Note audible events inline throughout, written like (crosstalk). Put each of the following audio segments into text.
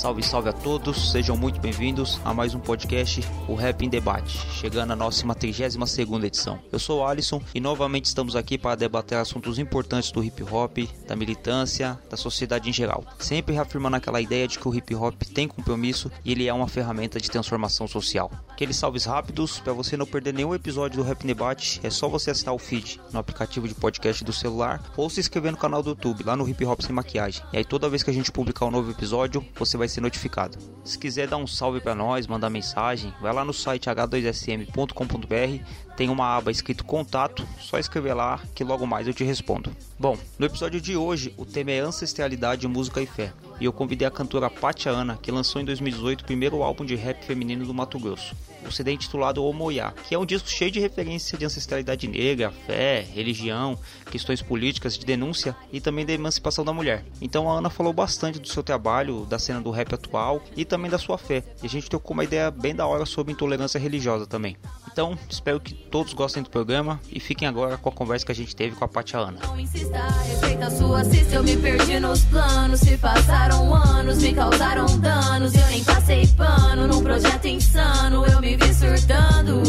Salve, salve a todos, sejam muito bem-vindos a mais um podcast, o Rap em Debate, chegando à nossa 32ª edição. Eu sou o Alisson e novamente estamos aqui para debater assuntos importantes do hip hop, da militância, da sociedade em geral. Sempre reafirmando aquela ideia de que o hip hop tem compromisso e ele é uma ferramenta de transformação social. Aqueles salves rápidos, para você não perder nenhum episódio do Rap em Debate, é só você assinar o feed no aplicativo de podcast do celular ou se inscrever no canal do YouTube, lá no Hip Hop Sem Maquiagem. E aí toda vez que a gente publicar um novo episódio, você vai ser notificado. Se quiser dar um salve para nós, mandar mensagem, vai lá no site h2sm.com.br, tem uma aba escrito contato, só escrever lá que logo mais eu te respondo. Bom, no episódio de hoje o tema é ancestralidade, música e fé. E eu convidei a cantora Patia Ana, que lançou em 2018 o primeiro álbum de rap feminino do Mato Grosso. O CD é intitulado Omoiá, que é um disco cheio de referência de ancestralidade negra, fé, religião, questões políticas, de denúncia e também da emancipação da mulher. Então a Ana falou bastante do seu trabalho, da cena do rap atual e também da sua fé. E a gente trocou uma ideia bem da hora sobre intolerância religiosa também. Então, espero que todos gostem do programa e fiquem agora com a conversa que a gente teve com a Patia Ana. Não insista, respeita sua assista, eu me perdi nos planos. Se passaram anos, me causaram danos. Eu nem passei pano num projeto insano, eu me vi surtando.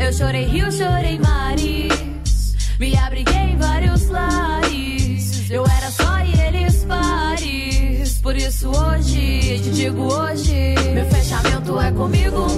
Eu chorei rio, chorei mares. Me abriguei em vários lares. Eu era só e eles pares. Por isso hoje, te digo hoje. Meu fechamento é comigo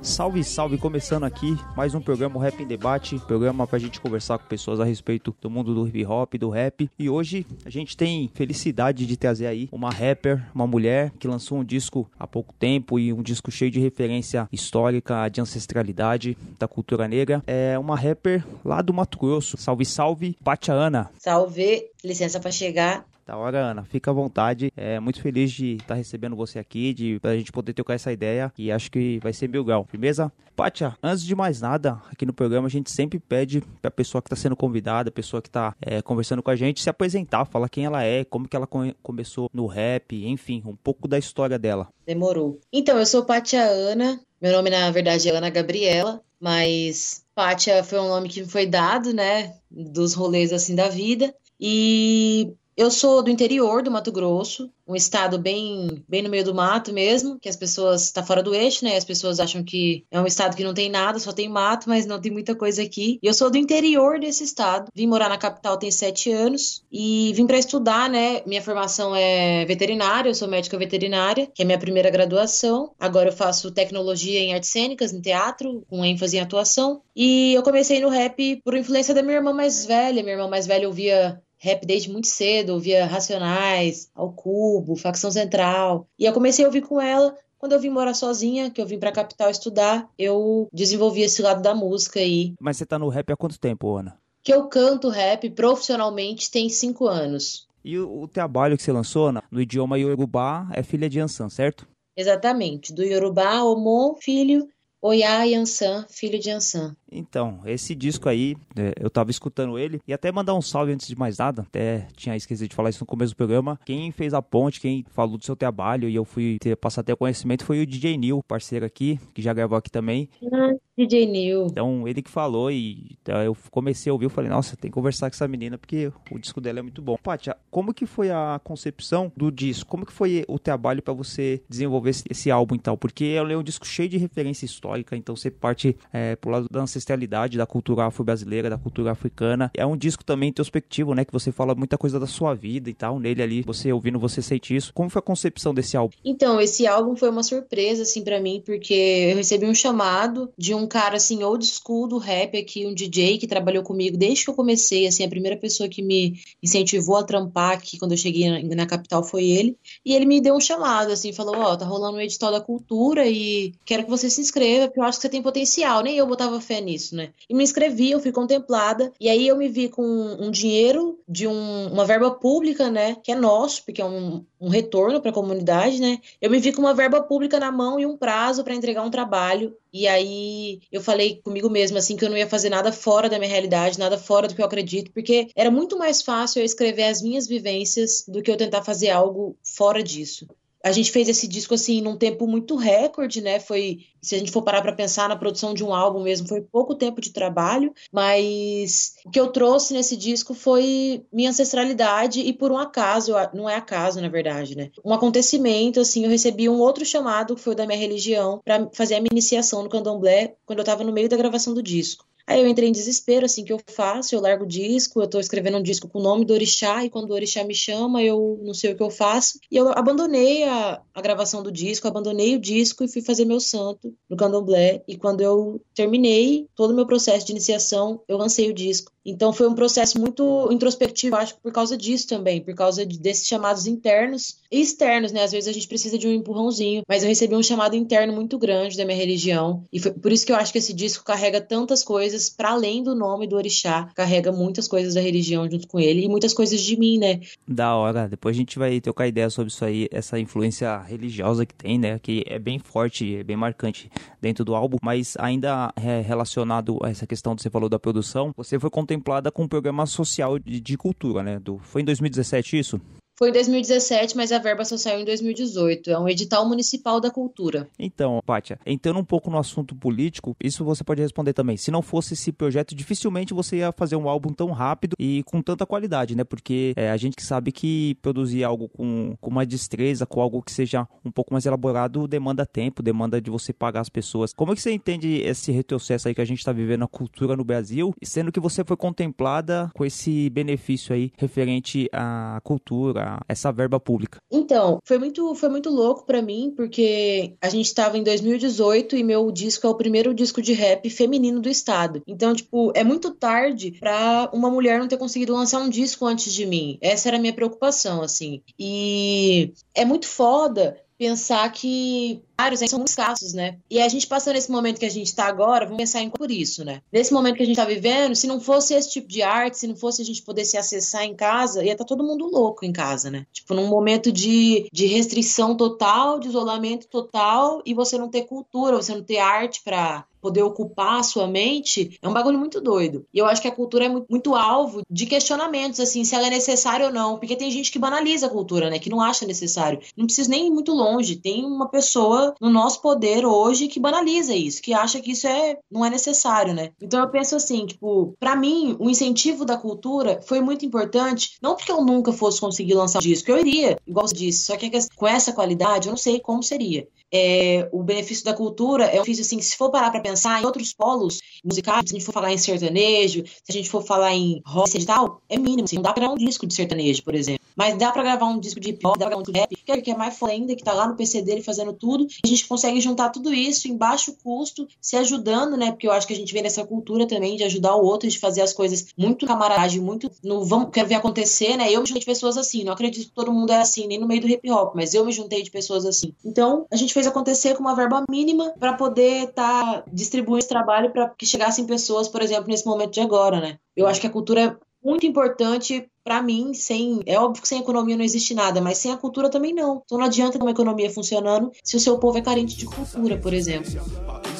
Salve, salve! Começando aqui mais um programa Rap em Debate, programa pra gente conversar com pessoas a respeito do mundo do hip hop, do rap. E hoje a gente tem felicidade de trazer aí uma rapper, uma mulher que lançou um disco há pouco tempo e um disco cheio de referência histórica, de ancestralidade da cultura negra. É uma rapper lá do Mato Grosso. Salve, salve! Patia Ana! Salve, licença pra chegar. Da hora, Ana. Fica à vontade. É muito feliz de estar recebendo você aqui, de pra gente poder trocar essa ideia e acho que vai ser mil grau, firmeza? Pátia, antes de mais nada, aqui no programa a gente sempre pede pra pessoa que tá sendo convidada, a pessoa que tá é, conversando com a gente, se apresentar, falar quem ela é, como que ela come- começou no rap, enfim, um pouco da história dela. Demorou. Então, eu sou Pátia Ana. Meu nome, na verdade, é Ana Gabriela, mas Pátia foi um nome que me foi dado, né, dos rolês assim da vida. E eu sou do interior do Mato Grosso, um estado bem, bem no meio do mato mesmo, que as pessoas tá fora do eixo, né? As pessoas acham que é um estado que não tem nada, só tem mato, mas não tem muita coisa aqui. E eu sou do interior desse estado. Vim morar na capital tem sete anos e vim para estudar, né? Minha formação é veterinária, eu sou médica veterinária, que é minha primeira graduação. Agora eu faço tecnologia em artes cênicas, em teatro, com ênfase em atuação. E eu comecei no rap por influência da minha irmã mais velha. Minha irmã mais velha ouvia rap desde muito cedo, ouvia Racionais, Ao Cubo, Facção Central. E eu comecei a ouvir com ela. Quando eu vim morar sozinha, que eu vim pra capital estudar, eu desenvolvi esse lado da música aí. Mas você tá no rap há quanto tempo, Ana? Que eu canto rap profissionalmente tem cinco anos. E o, o trabalho que você lançou, Ana, no idioma Yorubá, é filha de Ansan, certo? Exatamente. Do Yorubá, Omon, filho, Oiá e Ansan, filho de Ansan. Então, esse disco aí, é, eu tava escutando ele e até mandar um salve antes de mais nada, até tinha esquecido de falar isso no começo do programa. Quem fez a ponte, quem falou do seu trabalho e eu fui ter, passar até o conhecimento foi o DJ Neil, parceiro aqui, que já gravou aqui também. Ah, DJ Neil. Então, ele que falou e então, eu comecei a ouvir, eu falei, nossa, tem que conversar com essa menina porque o disco dela é muito bom. Pátia, como que foi a concepção do disco? Como que foi o trabalho pra você desenvolver esse, esse álbum então? Porque ele é um disco cheio de referência histórica, então você parte é, pro lado da ancestralidade da cultura afro-brasileira, da cultura africana. É um disco também introspectivo, né? Que você fala muita coisa da sua vida e tal. Nele ali, você ouvindo, você sente isso. Como foi a concepção desse álbum? Então, esse álbum foi uma surpresa, assim, para mim, porque eu recebi um chamado de um cara, assim, old school do rap aqui, um DJ que trabalhou comigo desde que eu comecei, assim, a primeira pessoa que me incentivou a trampar aqui quando eu cheguei na, capital foi ele. E ele me deu um chamado, assim, falou: Ó, oh, tá rolando um edital da cultura e quero que você se inscreva, porque eu acho que você tem potencial. Nem eu botava fé nisso, né? E me inscrevi, eu fui contemplada, e aí eu me vi com um dinheiro de um, uma verba pública, né? Que é nosso, porque é um, um retorno para a comunidade, né? Eu me vi com uma verba pública na mão e um prazo para entregar um trabalho. E aí eu falei comigo mesma assim que eu não ia fazer nada fora da minha realidade, nada fora do que eu acredito, porque era muito mais fácil eu escrever as minhas vivências do que eu tentar fazer algo fora disso a gente fez esse disco assim num tempo muito recorde, né? Foi, se a gente for parar para pensar na produção de um álbum mesmo, foi pouco tempo de trabalho, mas o que eu trouxe nesse disco foi minha ancestralidade e por um acaso, não é acaso na verdade, né? Um acontecimento assim, eu recebi um outro chamado que foi da minha religião para fazer a minha iniciação no Candomblé quando eu estava no meio da gravação do disco. Aí eu entrei em desespero, assim, que eu faço? Eu largo o disco, eu tô escrevendo um disco com o nome do orixá, e quando o orixá me chama, eu não sei o que eu faço. E eu abandonei a, a gravação do disco, abandonei o disco e fui fazer meu santo no candomblé. E quando eu terminei todo o meu processo de iniciação, eu lancei o disco. Então foi um processo muito introspectivo, acho por causa disso também, por causa de, desses chamados internos e externos, né? Às vezes a gente precisa de um empurrãozinho, mas eu recebi um chamado interno muito grande da minha religião e foi por isso que eu acho que esse disco carrega tantas coisas para além do nome do orixá, carrega muitas coisas da religião junto com ele e muitas coisas de mim, né? Da hora. Depois a gente vai trocar ideia sobre isso aí, essa influência religiosa que tem, né? Que é bem forte, é bem marcante dentro do álbum, mas ainda é relacionado a essa questão que você falou da produção, você foi contemplado contemplada com o programa social de, de cultura, né? Do, foi em 2017 isso? Foi em 2017, mas a verba só saiu em 2018. É um edital municipal da cultura. Então, Pátia, entrando um pouco no assunto político, isso você pode responder também. Se não fosse esse projeto, dificilmente você ia fazer um álbum tão rápido e com tanta qualidade, né? Porque é, a gente sabe que produzir algo com, com uma destreza, com algo que seja um pouco mais elaborado, demanda tempo, demanda de você pagar as pessoas. Como é que você entende esse retrocesso aí que a gente está vivendo na cultura no Brasil, sendo que você foi contemplada com esse benefício aí referente à cultura, essa, verba pública? Então, foi muito, foi muito louco para mim, porque a gente estava em 2018 e meu disco é o primeiro disco de rap feminino do estado. Então, tipo, é muito tarde para uma mulher não ter conseguido lançar um disco antes de mim. Essa era a minha preocupação, assim. E é muito foda pensar que vários são escassos, né? E a gente passando nesse momento que a gente está agora, vamos pensar em por isso, né? Nesse momento que a gente está vivendo, se não fosse esse tipo de arte, se não fosse a gente poder se acessar em casa, ia estar tá todo mundo louco em casa, né? Tipo, num momento de, de restrição total, de isolamento total, e você não ter cultura, você não ter arte para poder ocupar a sua mente, é um bagulho muito doido. E eu acho que a cultura é muito, muito, alvo de questionamentos, assim, se ela é necessária ou não. Porque tem gente que banaliza a cultura, né? Que não acha necessário. Não precisa nem ir muito longe. Tem uma pessoa no nosso poder hoje que banaliza isso, que acha que isso é, não é necessário, né? Então eu penso assim, tipo, para mim, o incentivo da cultura foi muito importante, não porque eu nunca fosse conseguir lançar um disco, eu iria, igual você disse, só que com essa qualidade eu não sei como seria é, o benefício da cultura é um benefício assim, se for parar para pensar em outros polos musicais, se a gente for falar em sertanejo, se a gente for falar em rock e tal, é mínimo, assim, não dá para um disco de sertanejo, por exemplo. Mas dá para gravar um disco de hip hop, dá pra gravar um rap, que é, é mais foda ainda, que tá lá no PC dele fazendo tudo, a gente consegue juntar tudo isso em baixo custo, se ajudando, né? Porque eu acho que a gente vem nessa cultura também de ajudar o outro, de fazer as coisas muito camaradagem, muito no vamos, quero ver acontecer, né? Eu me juntei de pessoas assim, não acredito que todo mundo é assim, nem no meio do hip hop, mas eu me juntei de pessoas assim. Então, a gente fez acontecer com uma verba mínima para poder estar tá distribuindo esse trabalho para que chegassem pessoas, por exemplo, nesse momento de agora, né? Eu acho que a cultura é muito importante para mim, sem é óbvio que sem economia não existe nada, mas sem a cultura também não. Então não adianta uma economia funcionando se o seu povo é carente de cultura, por exemplo.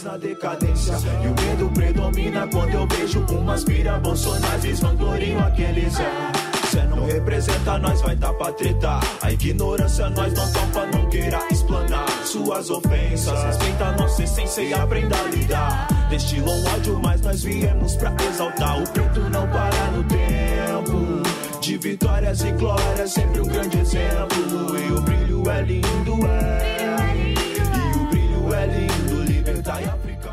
Na decadência e o medo predomina quando eu vejo vangloriam aqueles é. Cê não representa nós, vai dar pra tretar. A ignorância nós não topa, não queira explanar suas ofensas. Respeita nossa essência e aprenda a lidar. Destilam ódio, mas nós viemos pra exaltar. O preto não para no. De vitórias e glórias, sempre um grande exemplo. E o brilho é lindo, é.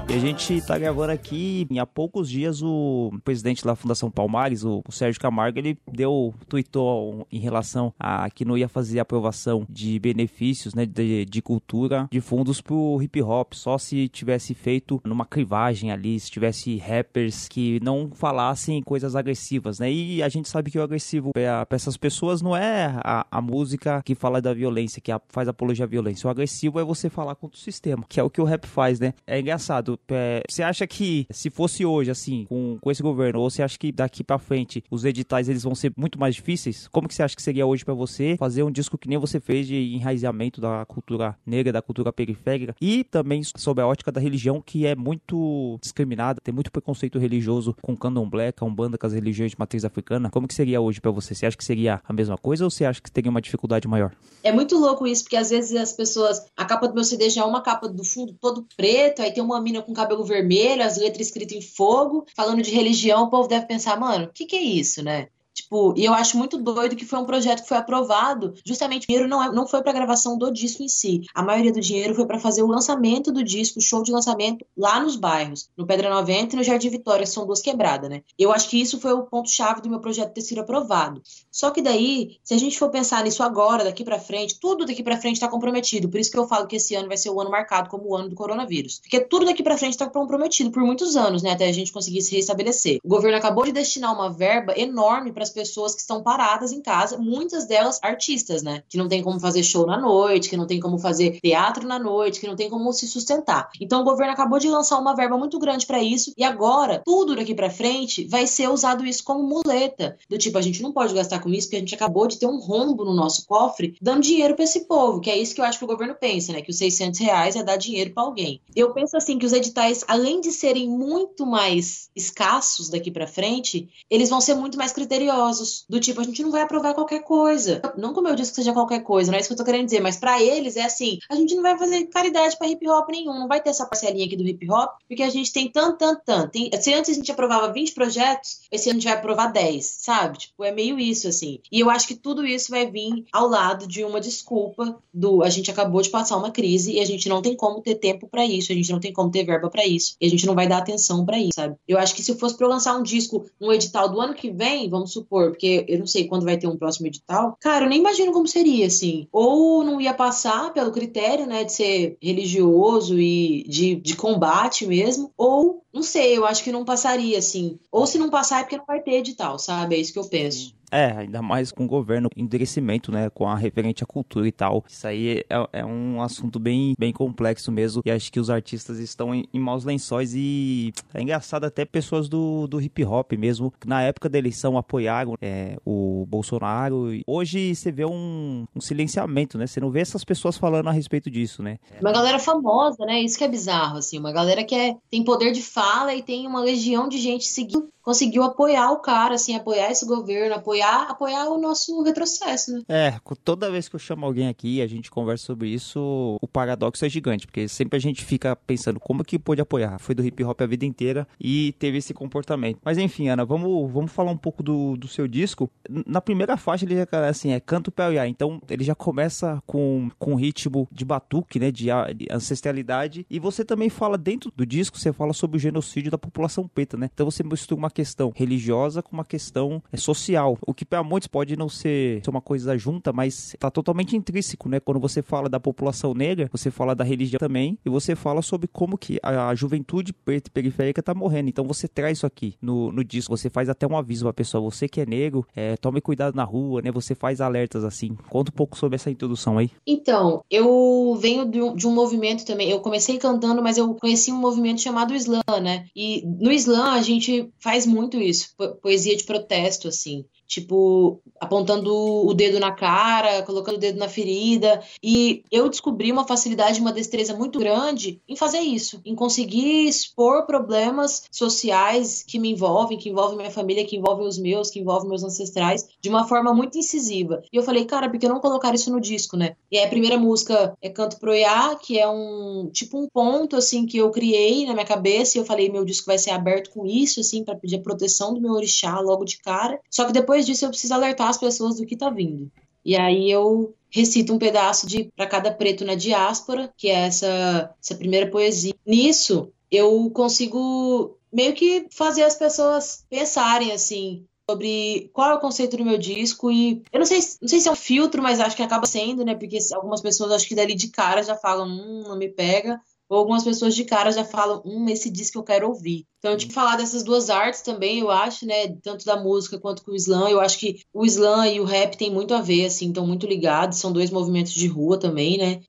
E a gente tá gravando aqui e há poucos dias o presidente da Fundação Palmares, o, Sérgio Camargo, ele deu, tweetou em relação a que não ia fazer aprovação de benefícios, né, de, de cultura, de fundos pro hip hop, só se tivesse feito numa crivagem ali, se tivesse rappers que não falassem coisas agressivas, né? E a gente sabe que o agressivo para essas pessoas não é a, a música que fala da violência, que a, faz apologia à violência. O agressivo é você falar contra o sistema, que é o que o rap faz, né? É engraçado. É, você acha que se fosse hoje, assim, com, com esse governo, ou você acha que daqui para frente os editais eles vão ser muito mais difíceis? Como que você acha que seria hoje para você fazer um disco que nem você fez de enraizamento da cultura negra, da cultura periférica e também sob a ótica da religião que é muito discriminada, tem muito preconceito religioso com candomblé, com banda com as religiões de matriz africana. Como que seria hoje para você? Você acha que seria a mesma coisa ou você acha que teria uma dificuldade maior? É muito louco isso, porque às vezes as pessoas. A capa do meu CD já é uma capa do fundo todo preto, aí tem uma mina com cabelo vermelho, as letras escritas em fogo, falando de religião, o povo deve pensar, mano, o que, que é isso, né? Tipo, e eu acho muito doido que foi um projeto que foi aprovado. Justamente o dinheiro não, é, não foi para gravação do disco em si. A maioria do dinheiro foi para fazer o lançamento do disco, o show de lançamento lá nos bairros, no Pedra 90 e no Jardim Vitória, são duas quebradas, né? Eu acho que isso foi o ponto-chave do meu projeto ter sido aprovado. Só que daí, se a gente for pensar nisso agora, daqui para frente, tudo daqui para frente está comprometido. Por isso que eu falo que esse ano vai ser o ano marcado como o ano do coronavírus. Porque tudo daqui para frente está comprometido por muitos anos, né? Até a gente conseguir se restabelecer. O governo acabou de destinar uma verba enorme para as pessoas que estão paradas em casa, muitas delas artistas, né? Que não tem como fazer show na noite, que não tem como fazer teatro na noite, que não tem como se sustentar. Então o governo acabou de lançar uma verba muito grande para isso e agora tudo daqui para frente vai ser usado isso como muleta, do tipo a gente não pode gastar com isso porque a gente acabou de ter um rombo no nosso cofre dando dinheiro para esse povo, que é isso que eu acho que o governo pensa, né? Que os 600 reais é dar dinheiro para alguém. Eu penso assim que os editais, além de serem muito mais escassos daqui para frente, eles vão ser muito mais criteriosos do tipo, a gente não vai aprovar qualquer coisa. Não como eu disse que seja qualquer coisa, não é isso que eu tô querendo dizer, mas para eles é assim, a gente não vai fazer caridade para hip hop nenhum, não vai ter essa parcelinha aqui do hip hop, porque a gente tem tanto, tanto, tanto. Tem, se antes a gente aprovava 20 projetos, esse ano a gente vai aprovar 10, sabe? Tipo, é meio isso, assim. E eu acho que tudo isso vai vir ao lado de uma desculpa do a gente acabou de passar uma crise e a gente não tem como ter tempo para isso, a gente não tem como ter verba para isso, e a gente não vai dar atenção para isso, sabe? Eu acho que se fosse para eu lançar um disco, um edital do ano que vem, vamos supor, porque porque eu não sei quando vai ter um próximo edital. Cara, eu nem imagino como seria, assim. Ou não ia passar pelo critério, né, de ser religioso e de, de combate mesmo, ou não sei, eu acho que não passaria, assim. Ou se não passar é porque não vai ter edital, sabe? É isso que eu penso. É, ainda mais com o governo, endurecimento, né, com a referente à cultura e tal. Isso aí é, é um assunto bem, bem complexo mesmo. E acho que os artistas estão em, em maus lençóis e é engraçado até pessoas do, do hip hop mesmo, que na época da eleição apoiaram é, o Bolsonaro. Hoje você vê um, um silenciamento, né? Você não vê essas pessoas falando a respeito disso, né? Uma galera famosa, né? Isso que é bizarro, assim. Uma galera que é, tem poder de fala e tem uma legião de gente seguindo conseguiu apoiar o cara, assim, apoiar esse governo, apoiar, apoiar o nosso retrocesso, né? É, toda vez que eu chamo alguém aqui e a gente conversa sobre isso, o paradoxo é gigante, porque sempre a gente fica pensando como que pôde apoiar. Foi do hip hop a vida inteira e teve esse comportamento. Mas enfim, Ana, vamos, vamos falar um pouco do, do seu disco. Na primeira faixa ele já, assim, é canto Piauiá, então ele já começa com, com ritmo de batuque, né, de, de ancestralidade, e você também fala dentro do disco, você fala sobre o genocídio da população preta, né? Então você mistura uma questão religiosa com uma questão é, social. O que para muitos pode não ser, uma coisa junta, mas está totalmente intrínseco, né? Quando você fala da população negra, você fala da religião também, e você fala sobre como que a, a juventude preta e periférica está morrendo. Então você traz isso aqui no, no disco, você faz até um aviso pra pessoa, você que é negro, é, tome cuidado na rua, né? Você faz alertas assim. Conta um pouco sobre essa introdução aí. Então, eu venho de um, de um movimento também. Eu comecei cantando, mas eu conheci um movimento chamado Islã, né? E no Islã a gente faz muito isso, poesia de protesto, assim tipo, apontando o dedo na cara, colocando o dedo na ferida. E eu descobri uma facilidade, uma destreza muito grande em fazer isso, em conseguir expor problemas sociais que me envolvem, que envolvem minha família, que envolvem os meus, que envolvem meus ancestrais, de uma forma muito incisiva. E eu falei, cara, por que não colocar isso no disco, né? E a primeira música é Canto Pro Iá, que é um tipo um ponto assim que eu criei na minha cabeça, e eu falei, meu disco vai ser aberto com isso, assim, para pedir a proteção do meu orixá logo de cara. Só que depois depois disso eu preciso alertar as pessoas do que tá vindo. E aí eu recito um pedaço de para cada preto na diáspora, que é essa, essa primeira poesia. Nisso, eu consigo meio que fazer as pessoas pensarem assim sobre qual é o conceito do meu disco e eu não sei, não sei se é um filtro, mas acho que acaba sendo, né? Porque algumas pessoas acho que dali de cara já falam, hum, não me pega. Ou algumas pessoas de cara já falam, hum, esse disco eu quero ouvir. Então, que falar dessas duas artes também, eu acho, né? Tanto da música quanto com o slam. Eu acho que o slam e o rap tem muito a ver, assim, estão muito ligados. São dois movimentos de rua também, né?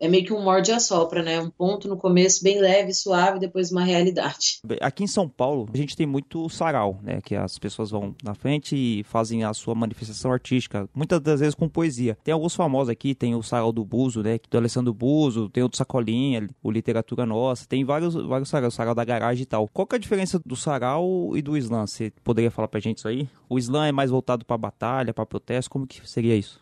É meio que um morde e assopra, né? Um ponto no começo bem leve, suave, depois uma realidade. Aqui em São Paulo, a gente tem muito sarau, né? Que as pessoas vão na frente e fazem a sua manifestação artística, muitas das vezes com poesia. Tem alguns famosos aqui, tem o sarau do Buzo, né? Do Alessandro Buzo, tem o do Sacolinha, o Literatura Nossa, tem vários, vários sarau, o sarau da garagem e tal. Qual que é a diferença do sarau e do slam? Você poderia falar pra gente isso aí? O slam é mais voltado pra batalha, pra protesto, como que seria isso?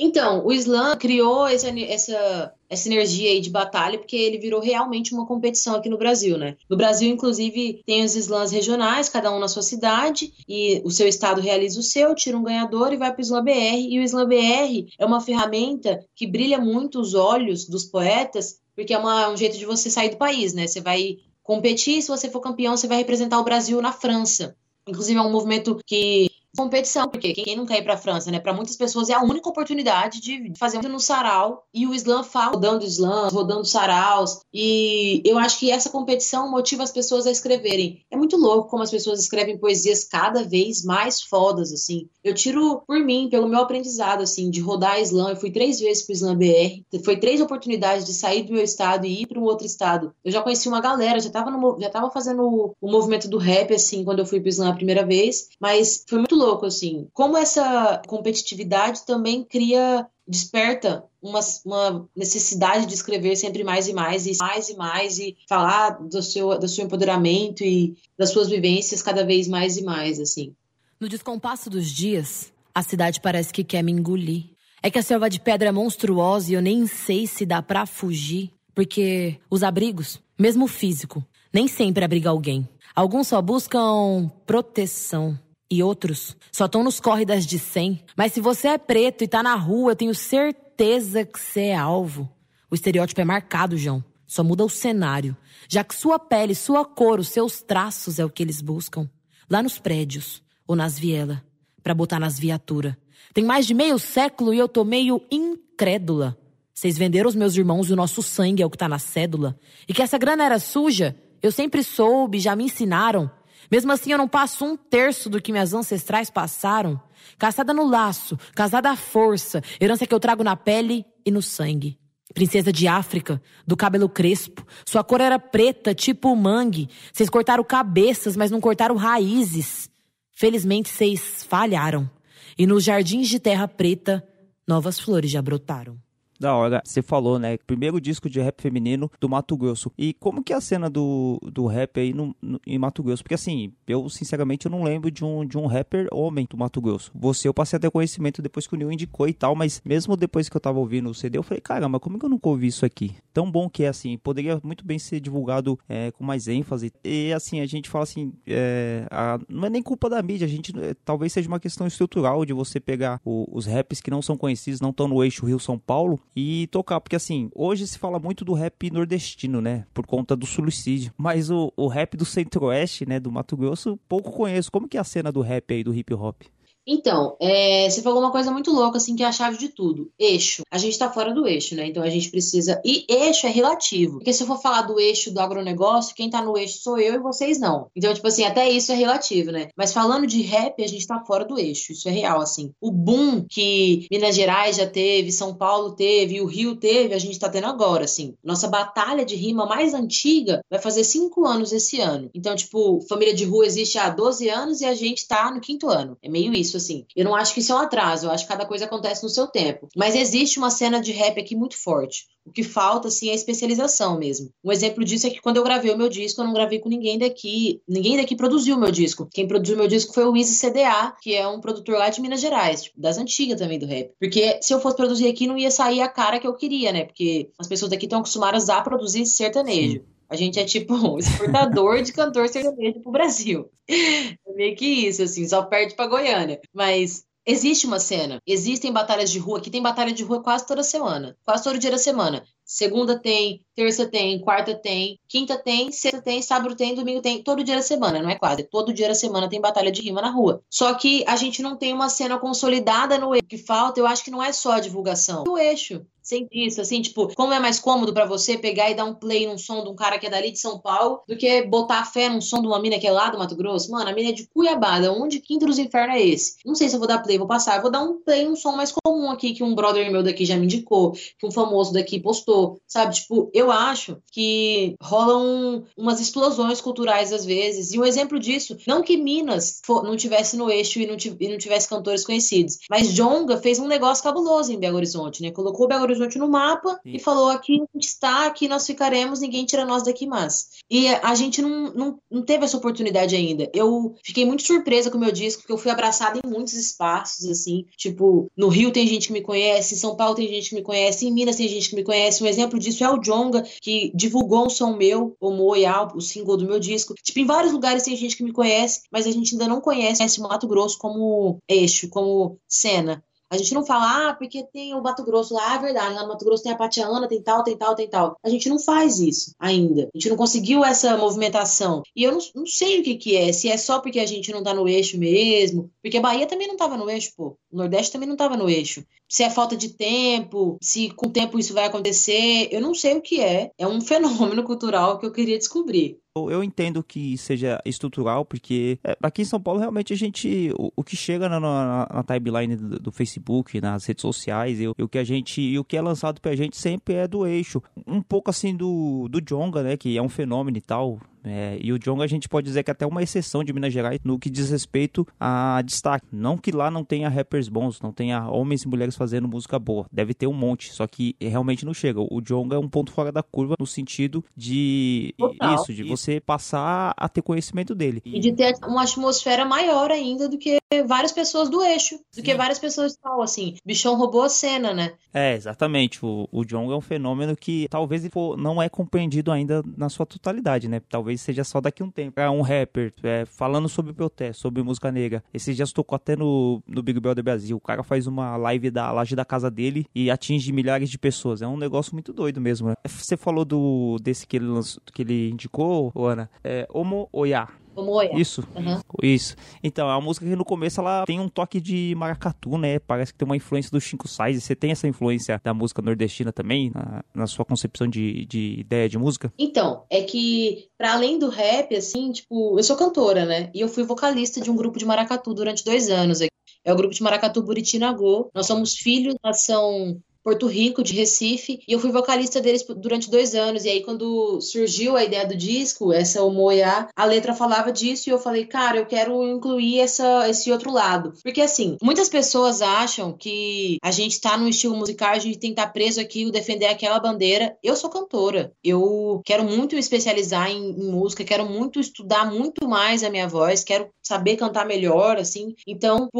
Então, o slam criou essa, essa, essa energia aí de batalha porque ele virou realmente uma competição aqui no Brasil, né? No Brasil, inclusive, tem os slams regionais, cada um na sua cidade, e o seu estado realiza o seu, tira um ganhador e vai para o Slam BR. E o Slam BR é uma ferramenta que brilha muito os olhos dos poetas, porque é uma, um jeito de você sair do país, né? Você vai competir, se você for campeão, você vai representar o Brasil na França. Inclusive, é um movimento que competição, porque quem não quer ir para a França, né? Para muitas pessoas é a única oportunidade de fazer no sarau e o slam fala rodando slam, rodando saraus. E eu acho que essa competição motiva as pessoas a escreverem. É muito louco como as pessoas escrevem poesias cada vez mais fodas, assim. Eu tiro por mim, pelo meu aprendizado, assim, de rodar slam. Eu fui três vezes pro Slam BR. Foi três oportunidades de sair do meu estado e ir para um outro estado. Eu já conheci uma galera, já tava, no, já tava fazendo o movimento do rap, assim, quando eu fui pro slam a primeira vez. Mas foi muito louco, assim. Como essa competitividade também cria, desperta uma, uma, necessidade de escrever sempre mais e mais, e mais e mais, e falar do seu, do seu empoderamento e das suas vivências cada vez mais e mais, assim. No descompasso dos dias, a cidade parece que quer me engolir. É que a selva de pedra é monstruosa e eu nem sei se dá pra fugir. Porque os abrigos, mesmo físico, nem sempre abriga alguém. Alguns só buscam proteção e outros só estão nos córredas de 100. Mas se você é preto e tá na rua, eu tenho certeza que você é alvo. O estereótipo é marcado, João. Só muda o cenário. Já que sua pele, sua cor, os seus traços é o que eles buscam. Lá nos prédios ou nas vielas, para botar nas viaturas. Tem mais de meio século e eu tô meio incrédula. Vocês venderam os meus irmãos e o nosso sangue é o que tá na cédula. E que essa grana era suja, eu sempre soube, já me ensinaram. Mesmo assim, eu não passo um terço do que minhas ancestrais passaram. Caçada no laço, casada à força, herança que eu trago na pele e no sangue. Princesa de África, do cabelo crespo. Sua cor era preta, tipo mangue. Vocês cortaram cabeças, mas não cortaram raízes. Felizmente, vocês falharam. E nos jardins de terra preta, novas flores já brotaram. Da hora. Você falou, né? Primeiro disco de rap feminino do Mato Grosso. E como que é a cena do, do rap aí no, no, em Mato Grosso? Porque assim, eu sinceramente eu não lembro de um, de um rapper homem do Mato Grosso. Você eu passei a ter conhecimento depois que o Nil indicou e tal, mas mesmo depois que eu tava ouvindo o CD, eu falei, caramba, como que eu nunca ouvi isso aqui? Tão bom que é assim, poderia muito bem ser divulgado é, com mais ênfase. E assim, a gente fala assim, é, a, não é nem culpa da mídia, a gente é, talvez seja uma questão estrutural de você pegar o, os raps que não são conhecidos, não estão no eixo Rio-São Paulo e tocar, porque assim, hoje se fala muito do rap nordestino, né, por conta do suicídio, mas o, o rap do centro-oeste, né, do Mato Grosso, pouco conheço. Como que é a cena do rap aí, do hip hop? Então, é, você falou uma coisa muito louca, assim, que é a chave de tudo. Eixo. A gente tá fora do eixo, né? Então a gente precisa. E eixo é relativo. Porque se eu for falar do eixo do agronegócio, quem tá no eixo sou eu e vocês não. Então, tipo assim, até isso é relativo, né? Mas falando de rap, a gente tá fora do eixo. Isso é real, assim. O boom que Minas Gerais já teve, São Paulo teve, o Rio teve, a gente tá tendo agora, assim. Nossa batalha de rima mais antiga vai fazer cinco anos esse ano. Então, tipo, Família de Rua existe há 12 anos e a gente tá no quinto ano. É meio isso, assim. Eu não acho que isso é um atraso, eu acho que cada coisa acontece no seu tempo. Mas existe uma cena de rap aqui muito forte. O que falta, assim, é especialização mesmo. Um exemplo disso é que quando eu gravei o meu disco, eu não gravei com ninguém daqui. Ninguém daqui produziu o meu disco. Quem produziu o meu disco foi o Easy CDA, que é um produtor lá de Minas Gerais, tipo, das antigas também do rap. Porque se eu fosse produzir aqui, não ia sair a cara que eu queria, né? Porque as pessoas daqui estão acostumadas a produzir sertanejo. Sim. A gente é tipo um exportador de cantor sertanejo pro Brasil. É meio que isso, assim, só perde pra Goiânia. Mas existe uma cena, existem batalhas de rua, que tem batalha de rua quase toda semana, quase todo dia da semana. segunda tem, terça tem, quarta tem, quinta tem, sexta tem, sábado tem, domingo tem, todo dia da semana, não é quase, todo dia da semana tem batalha de rima na rua. Só que a gente não tem uma cena consolidada no eixo. O que falta, eu acho que não é só a divulgação. O eixo. Sem isso, assim, tipo, como é mais cômodo pra você pegar e dar um play num som de um cara que é dali de São Paulo do que botar fé num som de uma mina que é lá do Mato Grosso? Mano, a mina é de Cuiabá, da onde quinto dos infernos é esse? Não sei se eu vou dar play, vou passar. Eu vou dar um play num som mais comum aqui que um brother meu daqui já me indicou, que um famoso daqui postou, sabe? Tipo, eu acho que rolam umas explosões culturais às vezes. E um exemplo disso, não que Minas fo- não tivesse no eixo e não, e não tivesse cantores conhecidos, mas Jonga fez um negócio cabuloso em Belo Horizonte, né? Colocou Belo Horizonte no mapa Sim. e falou: aqui a gente está, aqui nós ficaremos, ninguém tira nós daqui mais. E a gente não, não, não teve essa oportunidade ainda. Eu fiquei muito surpresa com o meu disco, porque eu fui abraçada em muitos espaços, assim. Tipo, no Rio tem gente que me conhece, em São Paulo tem gente que me conhece, em Minas tem gente que me conhece. Um exemplo disso é o Jonga, que divulgou um som meu, o Moial, o single do meu disco. Tipo, em vários lugares tem gente que me conhece, mas a gente ainda não conhece o Mato Grosso como eixo, como cena. A gente não fala, ah, porque tem o Mato Grosso lá, ah, é verdade, lá no Mato Grosso tem a Patiana, tem tal, tem tal, tem tal. A gente não faz isso ainda. A gente não conseguiu essa movimentação. E eu não, não sei o que que é, se é só porque a gente não tá no eixo mesmo, porque a Bahia também não tava no eixo, pô. O Nordeste também não tava no eixo. Se é falta de tempo, se com o tempo isso vai acontecer, eu não sei o que é. É um (laughs) fenômeno cultural que eu queria descobrir. Eu eu entendo que seja estrutural, porque é, aqui em São Paulo realmente a gente. O, o que chega na, na- na timeline do, do Facebook, nas redes sociais, e o que a gente. E o que é lançado pra gente sempre é do eixo. Um pouco assim do, do Jonga, né? Que é um fenômeno e tal. É, e o Jonga a gente pode dizer que é até uma exceção de Minas Gerais no que diz respeito a destaque. Não que lá não tenha rappers bons, não tenha homens e mulheres fazendo música boa. Deve ter um monte, só que realmente não chega. O Jonga é um ponto fora da curva no sentido de Total. isso, de você passar a ter conhecimento dele. E de ter uma atmosfera maior ainda do que várias pessoas do eixo, do que Sim. várias pessoas de tal, assim. Bichão roubou a cena, né? É, exatamente. O, o Jonga é um fenômeno que talvez não é compreendido ainda na sua totalidade, né? Talvez seja só daqui a um tempo. É um rapper é, falando sobre protesto, sobre música negra. Esses dias tocou até no, no Big Brother Brasil. O cara faz uma live da laje da casa dele e atinge milhares de pessoas. É um negócio muito doido mesmo. né? Você falou do desse que ele, lançou, que ele indicou, Ana? É Homo Oya. Como olha. Isso. Aham. Isso. Então, é uma música que no começo ela tem um toque de maracatu, né? Parece que tem uma influência do Chico Sainz. Você tem essa influência da música nordestina também, na, na sua concepção de, de ideia de música? Então, é que, para além do rap, assim, tipo, eu sou cantora, né? E eu fui vocalista de um grupo de maracatu durante dois anos. É o grupo de maracatu Buritinagô. Nós somos filhos da nação Porto Rico, de Recife, e eu fui vocalista deles durante dois anos. E aí, quando surgiu a ideia do disco, essa O Moiá, a letra falava disso, e eu falei, cara, eu quero incluir essa, esse outro lado. Porque, assim, muitas pessoas acham que a gente tá num estilo musical, a gente tem que estar preso aqui, defender aquela bandeira. Eu sou cantora. Eu quero muito me especializar em, em música, quero muito estudar muito mais a minha voz, quero saber cantar melhor, assim. Então,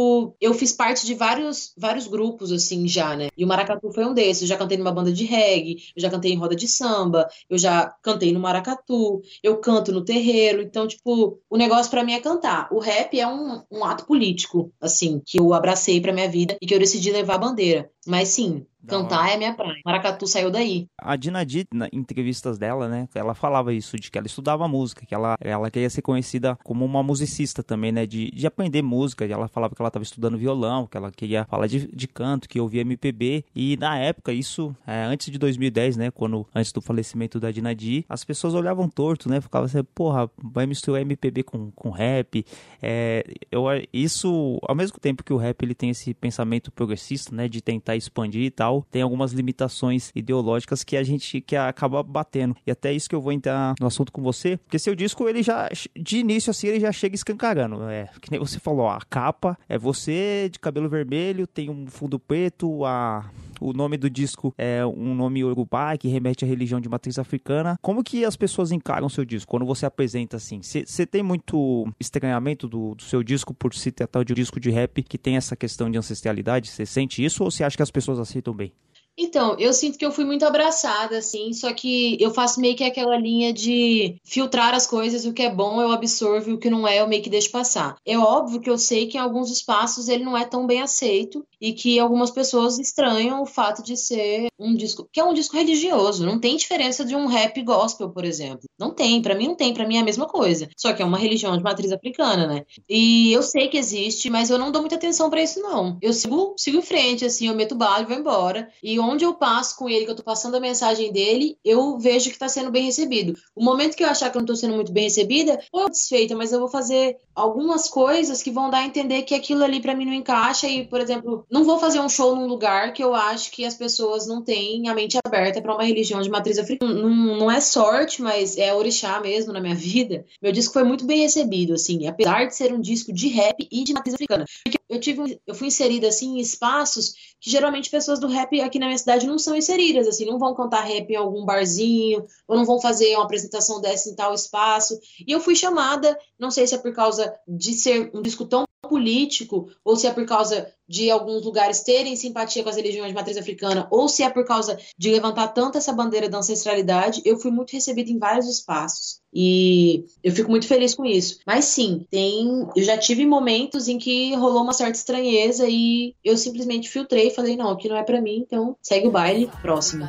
eu fiz parte de vários, vários grupos, assim, já, né? E o Maracatu foi um desses. Eu já cantei numa banda de reggae, eu já cantei em roda de samba, eu já cantei no Maracatu, eu canto no terreiro. Então, tipo, o negócio pra mim é cantar. O rap é um, um ato político, assim, que eu abracei pra minha vida e que eu decidi levar a bandeira. Mas sim, cantar hora. é minha praia. Maracatu saiu daí. A Dinadi, na entrevistas dela, né, ela falava isso, de que ela estudava música, que ela, ela queria ser conhecida como uma musicista também, né, de, de aprender música. E Ela falava que ela estava estudando violão, que ela queria falar de, de canto, que ouvia MPB. E na época, isso, é, antes de 2010, né, quando, antes do falecimento da Dinadi, as pessoas olhavam torto, né, ficavam assim, porra, vai misturar MPB com, com rap. É, eu, isso, ao mesmo tempo que o rap ele tem esse pensamento progressista, né, de tentar expandir e tal, tem algumas limitações ideológicas que a gente que acaba batendo. E até isso que eu vou entrar no assunto com você, porque seu disco ele já de início assim ele já chega escancarando, é, que nem você falou, a capa é você de cabelo vermelho, tem um fundo preto, a o nome do disco é um nome urubá que remete à religião de matriz africana. Como que as pessoas encaram seu disco quando você apresenta assim? Você tem muito estranhamento do, do seu disco por se tratar de um disco de rap que tem essa questão de ancestralidade? Você sente isso ou você acha que as pessoas aceitam bem? Então, eu sinto que eu fui muito abraçada, assim, só que eu faço meio que aquela linha de filtrar as coisas, o que é bom eu absorvo e o que não é eu meio que deixo passar. É óbvio que eu sei que em alguns espaços ele não é tão bem aceito, e que algumas pessoas estranham o fato de ser um disco que é um disco religioso. Não tem diferença de um rap gospel, por exemplo. Não tem, para mim não tem, para mim é a mesma coisa. Só que é uma religião de matriz africana, né? E eu sei que existe, mas eu não dou muita atenção para isso não. Eu sigo, sigo em frente, assim, eu meto bala e vou embora. E onde eu passo com ele, que eu tô passando a mensagem dele, eu vejo que tá sendo bem recebido. O momento que eu achar que eu não tô sendo muito bem recebida, ou desfeita, mas eu vou fazer algumas coisas que vão dar a entender que aquilo ali para mim não encaixa e, por exemplo, não vou fazer um show num lugar que eu acho que as pessoas não têm a mente aberta para uma religião de matriz africana. Não, não é sorte, mas é orixá mesmo na minha (laughs) vida. Meu disco foi muito bem recebido, assim, apesar de ser um disco de rap e de matriz africana. Porque eu tive, eu fui inserida assim em espaços que geralmente pessoas do rap aqui na minha cidade não são inseridas, assim, não vão cantar rap em algum barzinho, ou não vão fazer uma apresentação dessa em tal espaço. E eu fui chamada, não sei se é por causa de ser um disco tão político, ou se é por causa de alguns lugares terem simpatia com as religiões de matriz africana, ou se é por causa de levantar tanto essa bandeira da ancestralidade, eu fui muito recebida em vários espaços. E eu fico muito feliz com isso. Mas sim, tem. Eu já tive momentos em que rolou uma certa estranheza e eu simplesmente filtrei e falei, não, aqui não é para mim, então segue o baile, próximo.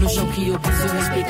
No chão que eu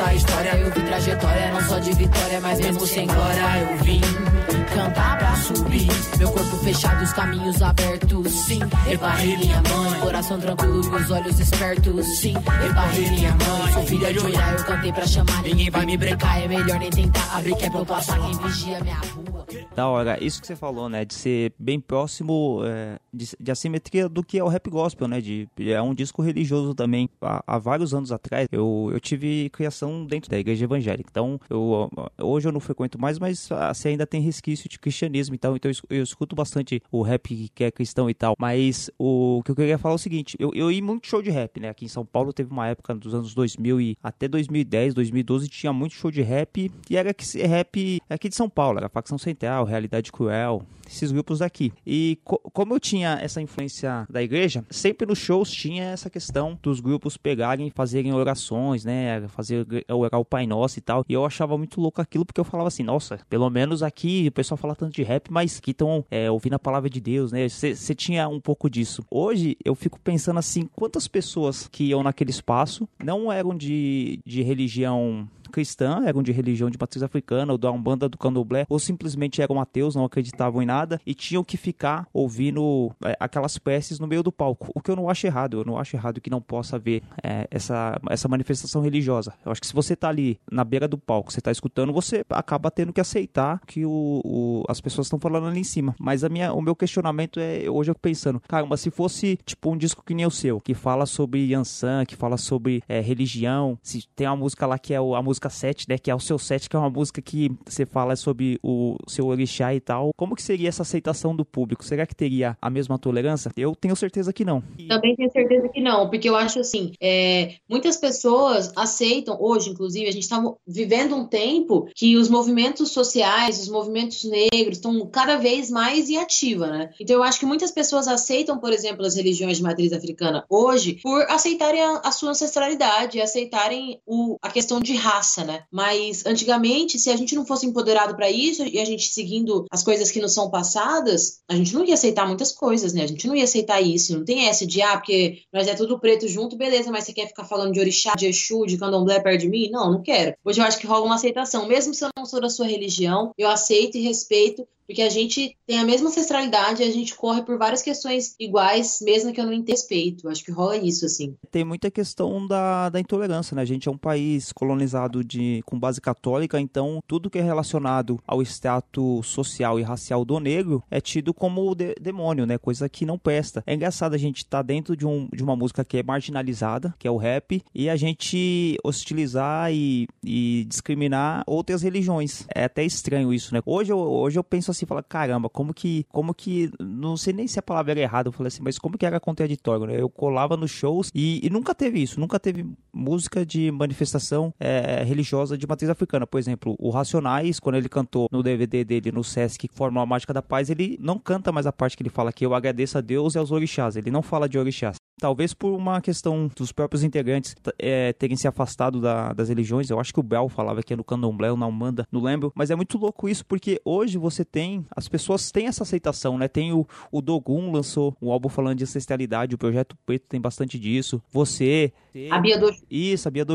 a história. Eu vi trajetória, não só de vitória, mas mesmo sem glória eu vim cantar pra subir. Meu corpo fechado, os caminhos abertos, sim. Eu barrei minha mãe, coração tranquilo e os olhos espertos, sim. Eu barrei minha mãe, sou filha de olhar, eu cantei pra chamar. Ninguém vai me brecar, é melhor nem tentar abrir, que é pra eu passar quem vigia minha rua. Da hora, isso que você falou, né, de ser bem próximo é, de, de, assimetria do que é o rap gospel, né, de, é um disco religioso também. Há, há, vários anos atrás, eu, eu tive criação dentro da igreja evangélica, então eu, hoje eu não frequento mais, mas assim, ainda tem resquício de cristianismo, então, então eu, eu escuto bastante o rap que é cristão e tal, mas o, o que eu queria falar é o seguinte, eu, eu ia muito show de rap, né, aqui em São Paulo teve uma época dos anos 2000 e até 2010, 2012 tinha muito show de rap. E era que rap aqui de São Paulo, era facção central, realidade cruel, esses grupos daqui. E co como eu tinha essa influência da igreja, sempre nos shows tinha essa questão dos grupos pegarem e fazerem orações, né? Fazer orar o Pai Nosso e tal. E eu achava muito louco aquilo porque eu falava assim, nossa, pelo menos aqui o pessoal fala tanto de rap, mas que estão é, ouvindo a palavra de Deus, né? Você tinha um pouco disso. Hoje eu fico pensando assim, quantas pessoas que iam naquele espaço não eram de, de religião cristã, eram de religião de matriz africana, ou da Umbanda do Candomblé, ou simplesmente eram ateus, não acreditavam em nada e tinham que ficar ouvindo é, aquelas peças no meio do palco. O que eu não acho errado, eu não acho errado que não possa haver é, essa, essa manifestação religiosa. Eu acho que se você tá ali na beira do palco, você tá escutando, você acaba tendo que aceitar que o, o as pessoas estão falando ali em cima. Mas a minha, o meu questionamento é, hoje eu pensando, caramba, se fosse tipo um disco que nem o seu, que fala sobre Yansan, que fala sobre é, religião, se tem uma música lá que é a música música 7, né? Que é o seu 7, que é uma música que você fala sobre o seu orixá e tal. Como que seria essa aceitação do público? Será que teria a mesma tolerância? Eu tenho certeza que não. Também tenho certeza que não, porque eu acho assim, é, muitas pessoas aceitam, hoje, inclusive, a gente está vivendo um tempo que os movimentos sociais, os movimentos negros estão cada vez mais em ativa, né? Então eu acho que muitas pessoas aceitam, por exemplo, as religiões de matriz africana hoje por aceitarem a, a sua ancestralidade, aceitarem o, a questão de raça né? Mas antigamente, se a gente não fosse empoderado para isso e a gente seguindo as coisas que nos são passadas, a gente não ia aceitar muitas coisas, né? A gente não ia aceitar isso. Não tem essa de, ah, porque nós é tudo preto junto, beleza, mas você quer ficar falando de orixá, de exu, de candomblé perto de mim? Não, não quero. Hoje eu acho que rola uma aceitação. Mesmo se eu não sou da sua religião, eu aceito e respeito porque a gente tem a mesma ancestralidade, a gente corre por várias questões iguais, mesmo que eu não tenha respeito. Acho que rola isso, assim. Tem muita questão da, da intolerância, né? A gente é um país colonizado de, com base católica, então tudo que é relacionado ao status social e racial do negro é tido como de, demônio, né? Coisa que não presta. É engraçado a gente estar tá dentro de, um, de uma música que é marginalizada, que é o rap, e a gente hostilizar e, e discriminar outras religiões. É até estranho isso, né? Hoje eu, hoje eu penso assim, assim, fala, caramba, como que, como que, não sei nem se a palavra era errada, eu falei assim, mas como que era contraditório, né? Eu colava nos shows e, e nunca teve isso, nunca teve música de manifestação é, religiosa de matriz africana. Por exemplo, o Racionais, quando ele cantou no DVD dele, no Sesc, Fórmula Mágica da Paz, ele não canta mais a parte que ele fala que eu agradeço a Deus e aos orixás, ele não fala de orixás. talvez por uma questão dos próprios integrantes é, terem se afastado da, das religiões. Eu acho que o Bel falava que é no candomblé ou na Umbanda, não lembro. Mas é muito louco isso, porque hoje você tem, as pessoas têm essa aceitação, né? Tem o, o Dogun lançou um álbum falando de ancestralidade, o Projeto Preto tem bastante disso. Você... A Bia do Isso, a Bia.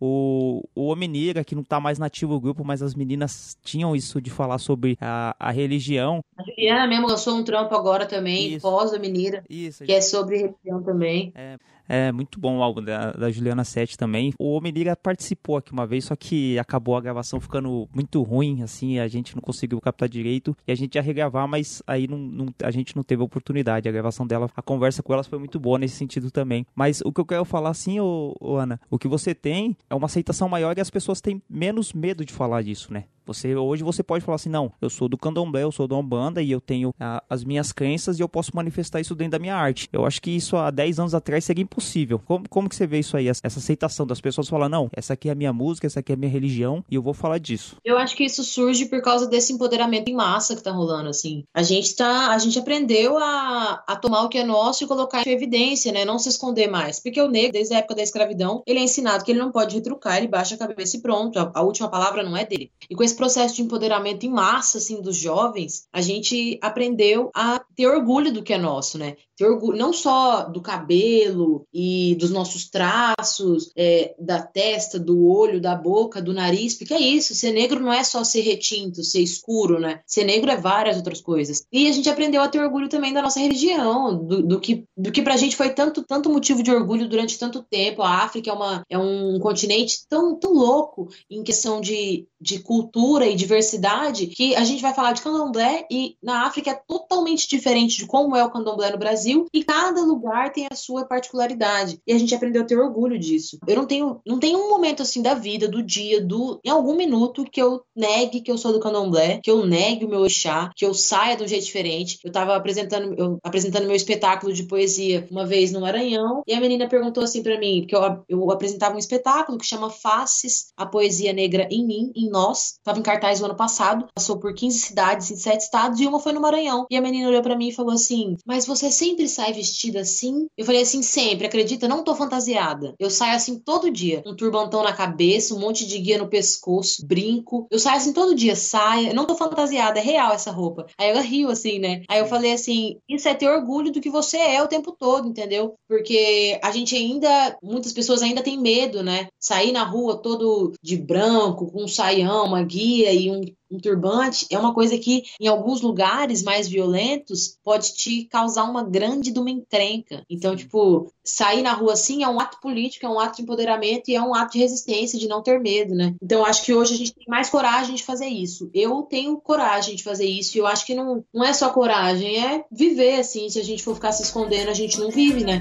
O, o Omenira, que não tá mais nativo do grupo, mas as meninas tinham isso de falar sobre a, a religião. A Juliana mesmo lançou um trampo agora também, Isso. pós Dominira, Isso, que é sobre religião também. É, é muito bom o álbum da, da Juliana Sete também. O Homem-Liga participou aqui uma vez, só que acabou a gravação ficando muito ruim, assim, a gente não conseguiu captar direito. E a gente ia regravar, mas aí não, não- a gente não teve a oportunidade. A gravação dela, a conversa com elas foi muito boa nesse sentido também. Mas o que eu quero falar assim, ô, ô Ana, o que você tem é uma aceitação maior e as pessoas têm menos medo de falar disso, né? Você hoje você pode falar assim, não, eu sou do candomblé, eu sou da Umbanda e eu tenho ah, as minhas crenças e eu posso manifestar isso dentro da minha arte. Eu acho que isso há 10 anos atrás seria impossível. Como, como que você vê isso aí, essa aceitação das pessoas falar, não, essa aqui é a minha música, essa aqui é a minha religião e eu vou falar disso. Eu acho que isso surge por causa desse empoderamento em massa que tá rolando, assim. A gente tá, a gente aprendeu a, a tomar o que é nosso e colocar em evidência, né? Não se esconder mais. Porque o negro, desde a época da escravidão, ele é ensinado que ele não pode retrucar, ele baixa a cabeça e pronto. A, a última palavra não é dele. E com esse processo de empoderamento em massa, assim, dos jovens, a gente aprendeu a ter orgulho do que é nosso, né? Ter orgulho não só do cabelo e dos nossos traços, é, da testa, do olho, da boca, do nariz, porque é isso, ser negro não é só ser retinto, ser escuro, né? Ser negro é várias outras coisas. E a gente aprendeu a ter orgulho também da nossa religião, do, do que, do que pra gente foi tanto, tanto motivo de orgulho durante tanto tempo. A África é, uma, é um continente tão, tão louco em questão de, de cultura e diversidade que a gente vai falar de candomblé e na África é totalmente diferente de como é o candomblé no Brasil e cada lugar tem a sua particularidade. E a gente aprendeu a ter orgulho disso. Eu não tenho, não tenho um momento assim da vida, do dia, do em algum minuto que eu negue que eu sou do candomblé, que eu negue o meu chá, que eu saia de um jeito diferente. Eu tava apresentando, eu, apresentando meu espetáculo de poesia uma vez no Maranhão e a menina perguntou assim pra mim, porque eu, eu apresentava um espetáculo que chama Faces, a poesia negra em mim, em nós. Tava em cartaz no ano passado, passou por 15 cidades em 7 estados e uma foi no Maranhão. E a menina olhou pra mim e falou assim: "Mas você sempre sai vestida assim?" Eu falei assim: "Sempre, acredita, não tô fantasiada. Eu saio assim todo dia, um turbantão na cabeça, um monte de guia no pescoço, brinco. Eu saio assim todo dia, saia, eu não tô fantasiada, é real essa roupa." Aí ela riu assim, né? Aí eu falei assim: "Isso é ter orgulho do que você é o tempo todo, entendeu? Porque a gente ainda, muitas pessoas ainda têm medo, né? Sair na rua todo de branco, com um saião, uma guia e um um turbante é uma coisa que, em alguns lugares mais violentos, pode te causar uma grande de uma encrenca. Então, tipo, sair na rua assim é um ato político, é um ato de empoderamento e é um ato de resistência, de não ter medo, né? Então, acho que hoje a gente tem mais coragem de fazer isso. Eu tenho coragem de fazer isso e eu acho que não, não é só coragem, é viver, assim. Se a gente for ficar se escondendo, a gente não vive, né?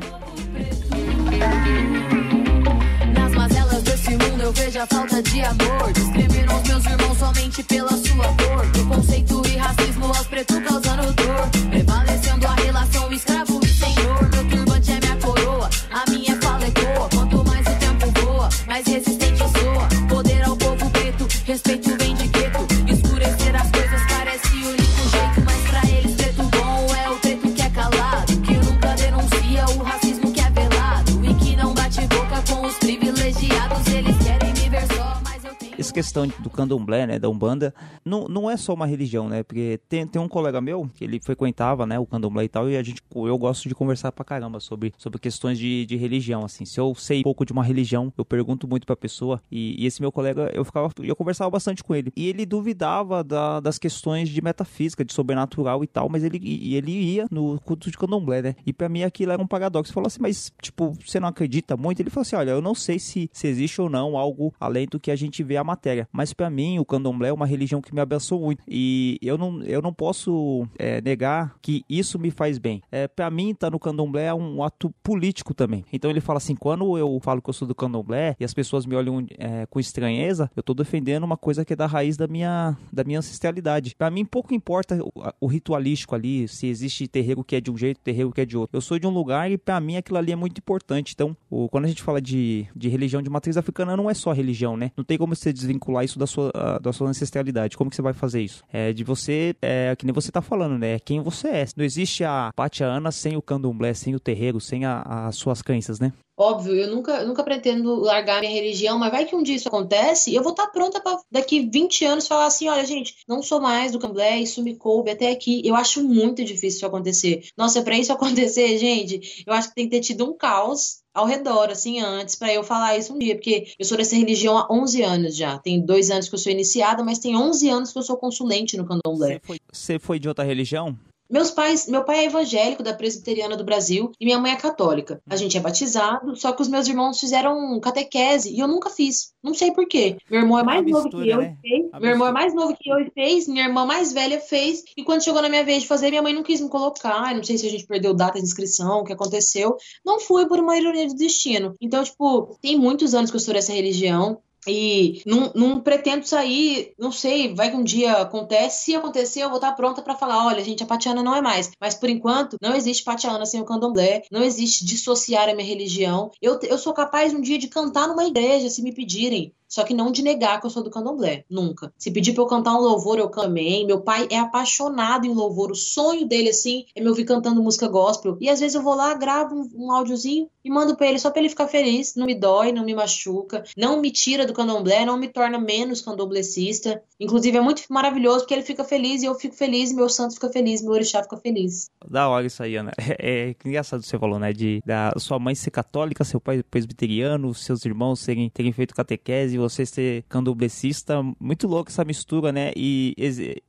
Eu vejo a falta de amor. Discriminam os meus irmãos somente pela sua cor. Preconceito e racismo aos pretos causando dor. Prevalecendo a relação escravo questão do candomblé, né, da Umbanda, não, não é só uma religião, né? Porque tem, tem um colega meu que ele frequentava, né, o candomblé e tal, e a gente, eu gosto de conversar pra caramba sobre, sobre questões de, de religião, assim. Se eu sei pouco de uma religião, eu pergunto muito pra pessoa, e, e esse meu colega, eu ficava, eu conversava bastante com ele, e ele duvidava da- das questões de metafísica, de sobrenatural e tal, mas ele, e ele ia no culto de candomblé, né? E pra mim aquilo era um paradoxo. Falou assim, mas, tipo, você não acredita muito? Ele falou assim, olha, eu não sei se, se existe ou não algo além do que a gente vê a matéria, mas pra mim o candomblé é uma religião que me abençoou muito, e eu não, eu não posso é, negar que isso me faz bem. É, para mim, tá no candomblé é um ato político também. Então ele fala assim, quando eu falo que eu sou do candomblé e as pessoas me olham é, com estranheza, eu tô defendendo uma coisa que é da raiz da minha, da minha ancestralidade. Pra mim, pouco importa o, o ritualístico ali, se existe terreiro que é de um jeito, terreiro que é de outro. Eu sou de um lugar e pra mim aquilo ali é muito importante. Então, o- quando a gente fala de, de religião de matriz africana, não é só religião, né? Não tem como você desvincular isso da sua, da sua ancestralidade. Como que você vai fazer isso? É de você, é, que nem você tá falando, né? Quem você é. Não existe a Pátia sem o candomblé, sem o terreiro, sem a, as suas crenças, né? Óbvio, eu nunca, nunca pretendo largar minha religião, mas vai que um dia isso acontece, eu vou estar pronta para daqui 20 anos falar assim: olha, gente, não sou mais do candomblé, isso me coube até aqui. Eu acho muito difícil isso acontecer. Nossa, para isso (laughs) acontecer, gente, eu acho que tem que ter tido um caos ao redor, assim, antes, para eu falar isso um dia, porque eu sou dessa religião há 11 anos já. Tem dois anos que eu sou iniciada, mas tem 11 anos que eu sou consulente no candomblé. Você foi, você foi de outra religião? Meus pais, meu pai é evangélico da Presbiteriana do Brasil e minha mãe é católica. A gente é batizado, só que os meus irmãos fizeram catequese e eu nunca fiz. Não sei por quê. Meu irmão é mais novo que eu né? e fez. Meu irmão é mais novo que eu e fez. Minha irmã mais velha fez. E quando chegou na minha vez de fazer, minha mãe não quis me colocar. Não sei se a gente perdeu data de inscrição, o que aconteceu. Não fui por uma ironia do destino. Então, tipo, tem muitos anos que eu sou dessa religião. E não, não, pretendo sair, não sei, vai que um dia acontece. Se acontecer, eu vou estar pronta para falar: olha, gente, a Patiana não é mais. Mas por enquanto, não existe Patiana sem o candomblé, não existe dissociar a minha religião. Eu, eu sou capaz um dia de cantar numa igreja, se me pedirem. Só que não de negar que eu sou do candomblé, nunca. Se pedir pra eu cantar um louvor, eu camei. Meu pai é apaixonado em louvor. O sonho dele, assim, é me ouvir cantando música gospel. E às vezes eu vou lá, gravo um, um áudiozinho e mando pra ele só pra ele ficar feliz. Não me dói, não me machuca, não me tira do candomblé, não me torna menos candomblecista. Inclusive é muito maravilhoso porque ele fica feliz e eu fico feliz, meu santo fica feliz, meu orixá fica feliz. Da hora isso aí, Ana. (laughs) É, é engraçado você falou, né? De da sua mãe ser católica, seu pai presbiteriano, seus irmãos serem, terem feito catequese você ser candomblessista, muito louco essa mistura, né? E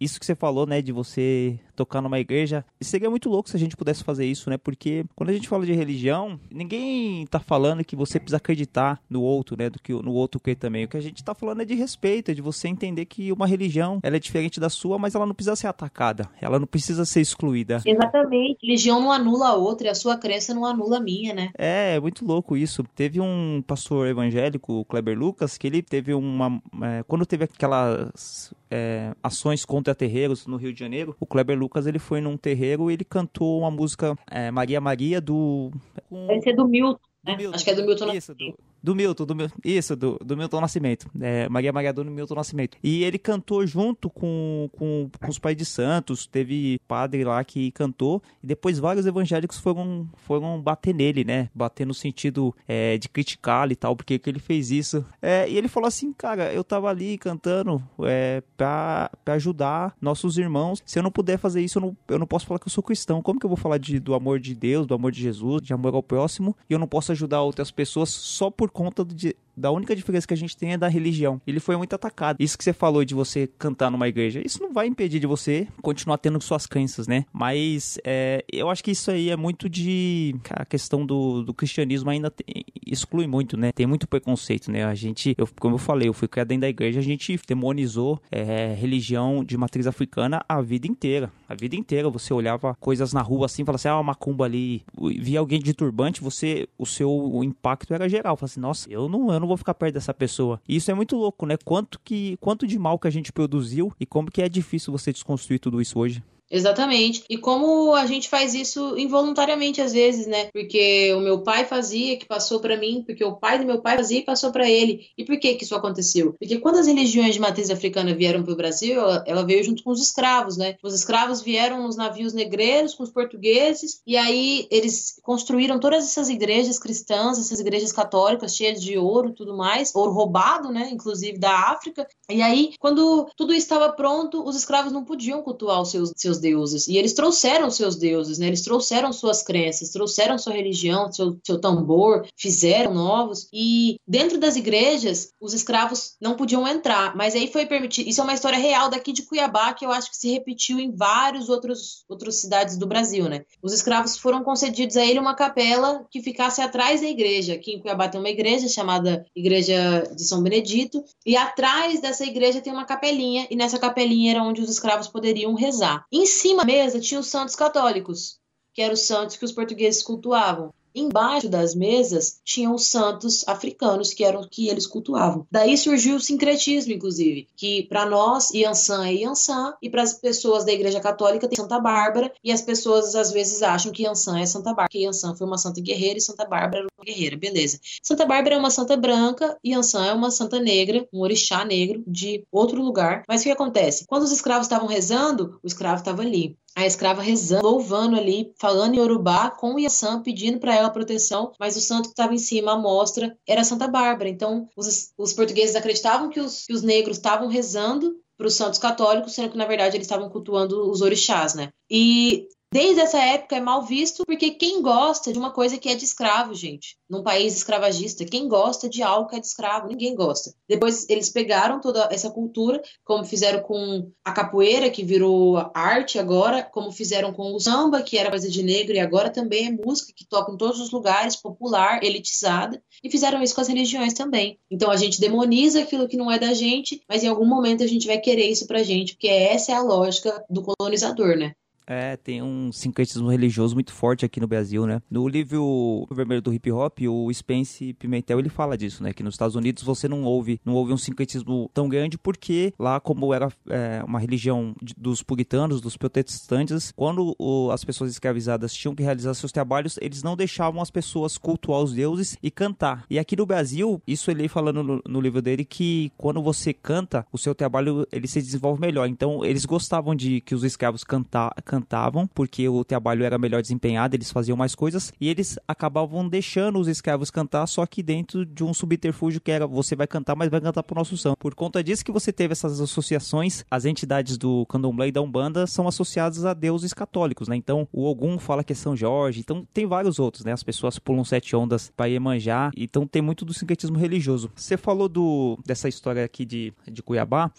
isso que você falou, né, de você tocar numa igreja, seria muito louco se a gente pudesse fazer isso, né? Porque quando a gente fala de religião, ninguém tá falando que você precisa acreditar no outro, né, do que no outro que também. O que a gente tá falando é de respeito, é de você entender que uma religião, ela é diferente da sua, mas ela não precisa ser atacada, ela não precisa ser excluída. Exatamente. Religião não anula a outra e a sua crença não anula a minha, né? É, é muito louco isso. Teve um pastor evangélico, o Kleber Lucas, que ele teve uma. É, quando teve aquelas é, ações contra terreiros no Rio de Janeiro, o Kleber Lucas ele foi num terreiro e ele cantou uma música é, Maria Maria do. Com... Deve ser do Milton. Né? Milton. Acho que é do Milton Isso, do, do Milton, do, isso, do, do Milton Nascimento. É, Maria Maria do Milton Nascimento. E ele cantou junto com, com, com os pais de santos. Teve padre lá que cantou. E depois vários evangélicos foram, foram bater nele, né? Bater no sentido é, de criticá-lo e tal, porque que ele fez isso. É, e ele falou assim, cara, eu tava ali cantando é, pra, pra ajudar nossos irmãos. Se eu não puder fazer isso, eu não, eu não posso falar que eu sou cristão. Como que eu vou falar de, do amor de Deus, do amor de Jesus, de amor ao próximo, e eu não posso ajudar outras pessoas só por conta de, da única diferença que a gente tem é da religião. Ele foi muito atacado. Isso que você falou de você cantar numa igreja, isso não vai impedir de você continuar tendo suas crenças, né? Mas é, eu acho que isso aí é muito de. A questão do, do cristianismo ainda tem, exclui muito, né? Tem muito preconceito, né? A gente, eu, como eu falei, eu fui criado dentro da igreja, a gente demonizou é, religião de matriz africana a vida inteira. A vida inteira você olhava coisas na rua assim, falava assim, ah, uma macumba ali, via alguém de turbante, você, o seu o impacto era geral. Falava assim, nossa, eu não, eu não vou ficar perto dessa pessoa. E isso é muito louco, né? Quanto que quanto de mal que a gente produziu e como que é difícil você desconstruir tudo isso hoje. Exatamente. E como a gente faz isso involuntariamente às vezes, né? Porque o meu pai fazia, que passou para mim, porque o pai do meu pai fazia e passou para ele. E por que que isso aconteceu? Porque quando as religiões de matriz africana vieram para o Brasil, ela, ela, veio junto com os escravos, né? Os escravos vieram nos navios negreiros com os portugueses e aí eles construíram todas essas igrejas cristãs, essas igrejas católicas cheias de ouro, tudo mais, ouro roubado, né? Inclusive da África. E aí, quando tudo estava pronto, os escravos não podiam cultuar os seus, seus deuses. E eles trouxeram seus deuses, né? Eles trouxeram suas crenças, trouxeram sua religião, seu, seu tambor, fizeram novos. E dentro das igrejas, os escravos não podiam entrar. Mas aí foi permitido. Isso é uma história real daqui de Cuiabá, que eu acho que se repetiu em vários outros outras cidades do Brasil, né? Os escravos foram concedidos a ele uma capela que ficasse atrás da igreja. Aqui em Cuiabá tem uma igreja chamada Igreja de São Benedito. E atrás dessa igreja tem uma capelinha. E nessa capelinha era onde os escravos poderiam rezar. Em cima da mesa tinha os santos católicos, que eram os santos que os portugueses cultuavam. Embaixo das mesas tinham os santos africanos, que eram que eles cultuavam. Daí surgiu o sincretismo, inclusive, que para nós, Yansan é Yansan, e para as pessoas da Igreja Católica tem Santa Bárbara, e as pessoas às vezes acham que Yansan é Santa Bárbara, que Yansan foi uma santa guerreira e Santa Bárbara era guerreira, beleza. Santa Bárbara é uma santa branca e Ansan é uma santa negra, um orixá negro de outro lugar. Mas o que acontece? Quando os escravos estavam rezando, o escravo estava ali. A escrava rezando, louvando ali, falando em Yorubá com Yansan, pedindo para ela proteção, mas o santo que estava em cima, a mostra, era Santa Bárbara. Então, os, os portugueses acreditavam que os, que os negros estavam rezando para os santos católicos, sendo que na verdade eles estavam cultuando os orixás, né? E Desde essa época é mal visto porque quem gosta de uma coisa que é de escravo, gente, num país escravagista, quem gosta de algo que é de escravo, ninguém gosta. Depois eles pegaram toda essa cultura, como fizeram com a capoeira, que virou arte agora, como fizeram com o samba, que era coisa de negro e agora também é música que toca em todos os lugares, popular, elitizada, e fizeram isso com as religiões também. Então a gente demoniza aquilo que não é da gente, mas em algum momento a gente vai querer isso pra gente, porque essa é a lógica do colonizador, né? É, tem um sincretismo religioso muito forte aqui no Brasil, né? No livro Vermelho do Hip Hop, o Spence Pimentel, ele fala disso, né? Que nos Estados Unidos você não ouve, não ouve um sincretismo tão grande porque lá, como era é, uma religião de, dos puritanos, dos protestantes, quando o, as pessoas escravizadas tinham que realizar seus trabalhos, eles não deixavam as pessoas cultuar os deuses e cantar. E aqui no Brasil, isso ele falando no, no livro dele que quando você canta, o seu trabalho ele se desenvolve melhor. Então, eles gostavam de que os escravos cantar cantavam, porque o trabalho era melhor desempenhado, eles faziam mais coisas, e eles acabavam deixando os escravos cantar, só que dentro de um subterfúgio que era você vai cantar, mas vai cantar pro nosso santo. Por conta disso que você teve essas associações, as entidades do candomblé e da Umbanda são associadas a deuses católicos, né? Então, o Ogum fala que é São Jorge, então tem vários outros, né? As pessoas pulam sete ondas para Iemanjá, então tem muito do sincretismo religioso. Você falou do dessa história aqui de, de Cuiabá,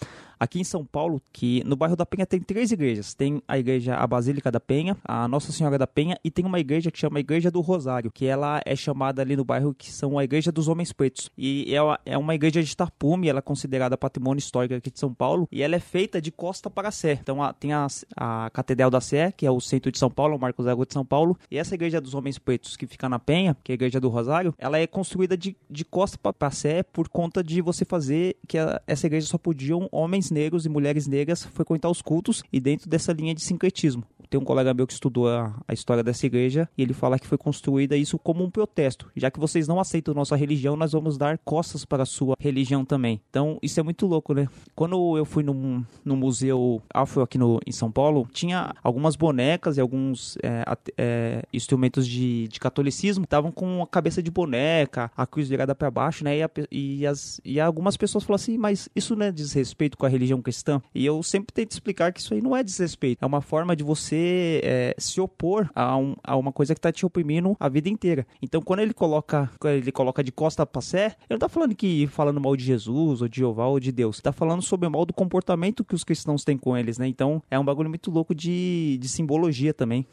aqui em São Paulo, que no bairro da Penha tem três igrejas. Tem a igreja, a Basílica da Penha, a Nossa Senhora da Penha e tem uma igreja que chama Igreja do Rosário, que ela é chamada ali no bairro que são a Igreja dos Homens Pretos. E é uma igreja de tapume, ela é considerada patrimônio histórico aqui de São Paulo e ela é feita de costa para Sé. Então a, tem a, a Catedral da Sé, que é o centro de São Paulo, o Marcos Zero de São Paulo, e essa Igreja dos Homens Pretos que fica na Penha, que é a Igreja do Rosário, ela é construída de, de costa para Sé por conta de você fazer que a, essa igreja só podiam homens negros e mulheres negras frequentar os cultos e dentro dessa linha de sincretismo. Tem um colega meu que estudou a, a, história dessa igreja e ele fala que foi construída isso como um protesto. Já que vocês não aceitam nossa religião, nós vamos dar costas para a sua religião também. Então, isso é muito louco, né? Quando eu fui no, no museu afro aqui no, em São Paulo, tinha algumas bonecas e alguns é, é, instrumentos de, de catolicismo estavam com a cabeça de boneca, a cruz virada para baixo, né? E, a, e, as, e algumas pessoas falaram assim, mas isso não é desrespeito com a religião cristã? E eu sempre tento explicar que isso aí não é desrespeito, é uma forma de você é, se opor a, um, a, uma coisa que está te oprimindo a vida inteira. Então, quando ele coloca, quando ele coloca de costa para sé, ele não está falando que falando mal de Jesus ou de Jeová ou de Deus. Está falando sobre o mal do comportamento que os cristãos têm com eles, né? Então, é um bagulho muito louco de, de simbologia também.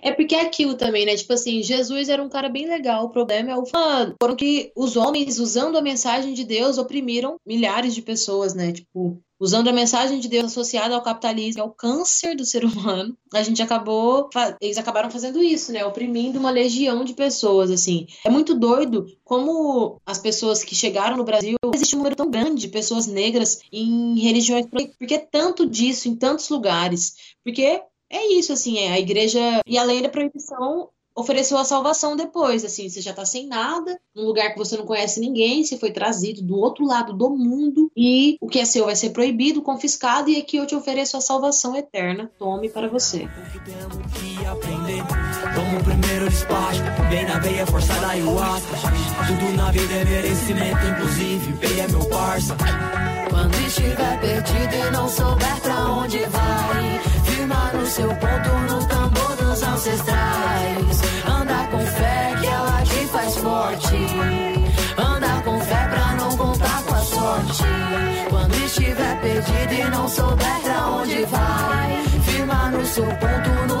É porque é aquilo também, né? Tipo assim, Jesus era um cara bem legal. O problema é o fã. Foram que os homens, usando a mensagem de Deus, oprimiram milhares de pessoas, né? Tipo, usando a mensagem de Deus associada ao capitalismo, que é o câncer do ser humano, a gente acabou, eles acabaram fazendo isso, né, oprimindo uma legião de pessoas, assim. É muito doido como as pessoas que chegaram no Brasil, existe um número tão grande de pessoas negras em religiões, porque é tanto disso em tantos lugares, porque é isso, assim, é a igreja, e além da proibição, ofereceu a salvação depois, assim, você já tá sem nada, num lugar que você não conhece ninguém, você foi trazido do outro lado do mundo e o que é seu vai ser proibido, confiscado e aqui eu te ofereço a salvação eterna. Tome para você. Primeiro despacho, bem na veia forçada. Tudo na vida é merecimento, inclusive meu parça. Quando estiver perdido e não souber pra onde vai, seu ponto no tambor dos ancestrais. Forte. Anda com fé pra não contar com a sorte. Quando estiver perdido e não souber pra onde vai, firma no seu ponto no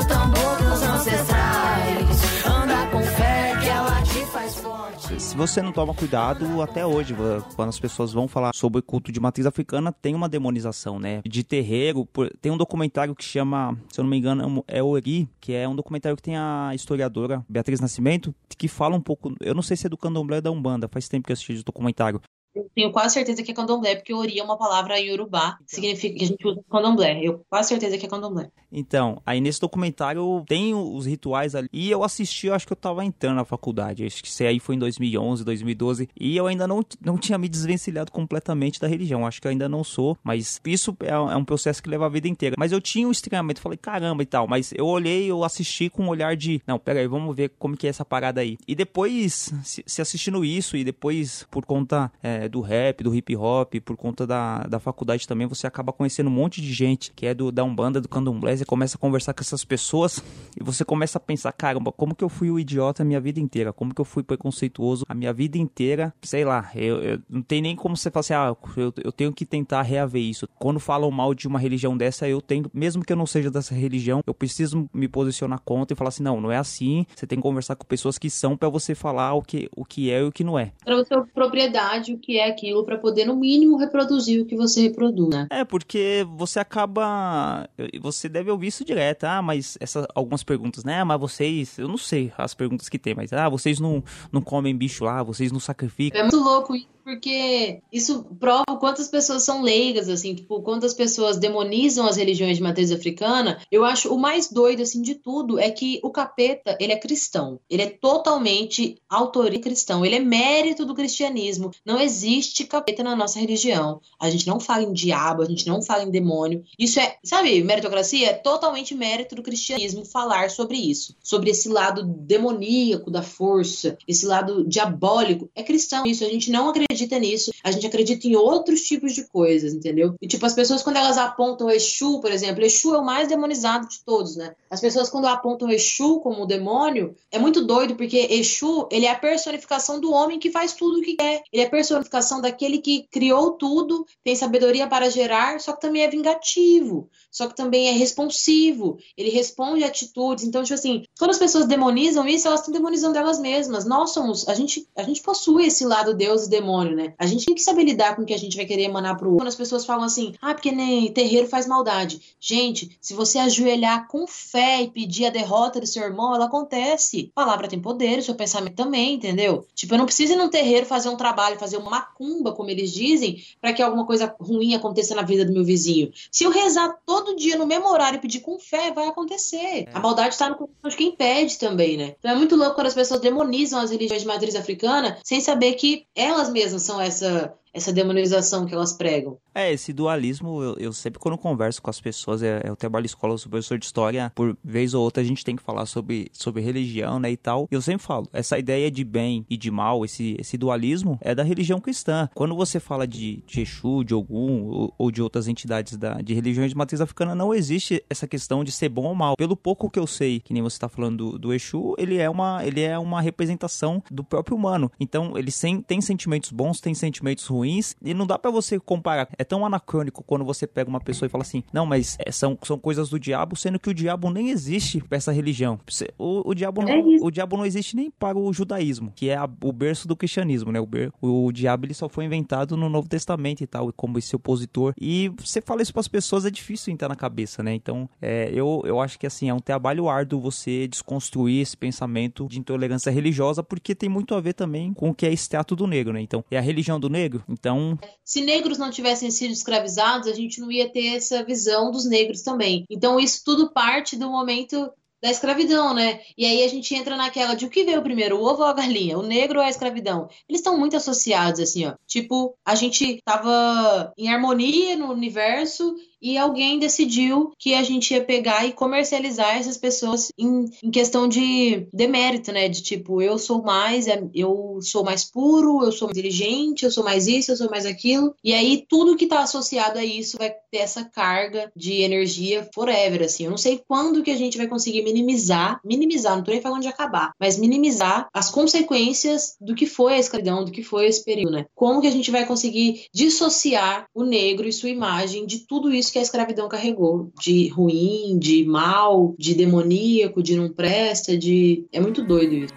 você não toma cuidado, até hoje, quando as pessoas vão falar sobre culto de matriz africana, tem uma demonização, né? De terreiro. Tem um documentário que chama, se eu não me engano, é Ori, que é um documentário que tem a historiadora Beatriz Nascimento, que fala um pouco. Eu não sei se é do candomblé ou da Umbanda, faz tempo que eu assisti esse documentário. Eu tenho quase certeza que é candomblé, porque ori é uma palavra em urubá, que significa que a gente usa candomblé. Eu quase certeza que é candomblé. Então, aí nesse documentário tem os rituais ali. E eu assisti, eu acho que eu tava entrando na faculdade. Acho que isso aí foi em 2011, 2012. E eu ainda não, não tinha me desvencilhado completamente da religião. Acho que eu ainda não sou. Mas isso é, é um processo que leva a vida inteira. Mas eu tinha um estranhamento. Falei, caramba e tal. Mas eu olhei, eu assisti com um olhar de. Não, pera aí, vamos ver como que é essa parada aí. E depois, se, se assistindo isso, e depois, por conta é, do rap, do hip hop, por conta da, da faculdade também, você acaba conhecendo um monte de gente que é do, da Umbanda, do Candomblé você começa a conversar com essas pessoas (laughs) e você começa a pensar, caramba, como que eu fui o idiota a minha vida inteira? Como que eu fui preconceituoso a minha vida inteira? Sei lá, eu, eu não tem nem como você falar assim, ah, eu, eu tenho que tentar reaver isso. Quando falam mal de uma religião dessa, eu tenho, mesmo que eu não seja dessa religião, eu preciso me posicionar contra e falar assim, não, não é assim. Você tem que conversar com pessoas que são para você falar o que, o que é e o que não é. Para ter propriedade, que é aquilo, para poder, no mínimo, reproduzir o que você reproduz, né? É, porque você acaba. Você deve ouvir isso direto. Ah, mas essas algumas perguntas, né? Mas vocês. Eu não sei as perguntas que tem, mas ah, vocês não, não comem bicho lá, vocês não sacrificam. É muito louco isso porque isso prova quantas pessoas são leigas, assim, tipo, quantas pessoas demonizam as religiões de matriz africana. Eu acho o mais doido, assim, de tudo é que o capeta, ele é cristão. Ele é totalmente autoria cristão. Ele é mérito do cristianismo. Não existe capeta na nossa religião. A gente não fala em diabo, a gente não fala em demônio. Isso é, sabe, meritocracia é totalmente mérito do cristianismo falar sobre isso. Sobre esse lado demoníaco da força, esse lado diabólico. É cristão isso. A gente não acredita acredita nisso, a gente acredita em outros tipos de coisas, entendeu? E tipo, as pessoas quando elas apontam Exu, por exemplo, Exu é o mais demonizado de todos, né? As pessoas quando apontam Exu como demônio, é muito doido, porque Exu, ele é a personificação do homem que faz tudo o que quer. Ele é a personificação daquele que criou tudo, tem sabedoria para gerar, só que também é vingativo, só que também é responsivo, ele responde atitudes. Então, tipo assim, quando as pessoas demonizam isso, elas estão demonizando elas mesmas. Nós somos, a gente, a gente possui esse lado Deus e demônio né? A gente tem que saber lidar com o que a gente vai querer emanar pro outro. Quando as pessoas falam assim, ah, porque nem terreiro faz maldade. Gente, se você ajoelhar com fé e pedir a derrota do seu irmão, ela acontece. A palavra tem poder, o seu pensamento também, entendeu? Tipo, eu não preciso ir num terreiro fazer um trabalho, fazer uma macumba, como eles dizem, para que alguma coisa ruim aconteça na vida do meu vizinho. Se eu rezar todo dia no mesmo horário e pedir com fé, vai acontecer. É. A maldade está no coração de quem pede também, né? Então é muito louco quando as pessoas demonizam as religiões de matriz africana sem saber que elas mesmas são essa essa demonização que elas pregam. É, esse dualismo, eu, eu sempre quando converso com as pessoas, é, eu trabalho escola, eu sou professor de história, por vez ou outra a gente tem que falar sobre, sobre religião, né, e tal. Eu sempre falo, essa ideia de bem e de mal, esse, esse dualismo, é da religião cristã. Quando você fala de, de Exu, de Ogum, ou, ou de outras entidades da, de religiões de matriz africana, não existe essa questão de ser bom ou mal. Pelo pouco que eu sei, que nem você está falando do, do Exu, ele é, uma, ele é uma representação do próprio humano. Então, ele sem, tem sentimentos bons, tem sentimentos ruins, ruins e não dá para você comparar. É tão anacrônico quando você pega uma pessoa e fala assim: não, mas é, são, são coisas do diabo, sendo que o diabo nem existe para essa religião. O, o, diabo não, é o diabo não existe nem para o judaísmo, que é a, o berço do cristianismo, né? O, ber, o, o, diabo ele só foi inventado no Novo Testamento e tal, como esse opositor. E você fala isso para as pessoas, é difícil entrar na cabeça, né? Então, é, eu, eu acho que assim, é um trabalho árduo você desconstruir esse pensamento de intolerância religiosa, porque tem muito a ver também com o que é extrato do negro, né? Então, é a religião do negro, então. Se negros não tivessem sido escravizados, a gente não ia ter essa visão dos negros também. Então, isso tudo parte do momento da escravidão, né? E aí a gente entra naquela de o que veio primeiro, o ovo ou a galinha, o negro ou a escravidão? Eles estão muito associados, assim, ó. Tipo, a gente tava em harmonia no universo e alguém decidiu que a gente ia pegar e comercializar essas pessoas em, em questão de demérito, né? De tipo, eu sou mais, é, eu sou mais puro, eu sou mais inteligente, eu sou mais isso, eu sou mais aquilo. E aí tudo que tá associado a isso vai ter essa carga de energia forever, assim. Eu não sei quando que a gente vai conseguir minimizar, minimizar, não tô nem falando de acabar, mas minimizar as consequências do que foi a escravidão, do que foi esse período, né? Como que a gente vai conseguir dissociar o negro e sua imagem de tudo isso isso que a escravidão carregou, de ruim, de mal, de demoníaco, de não presta, de. É muito doido isso.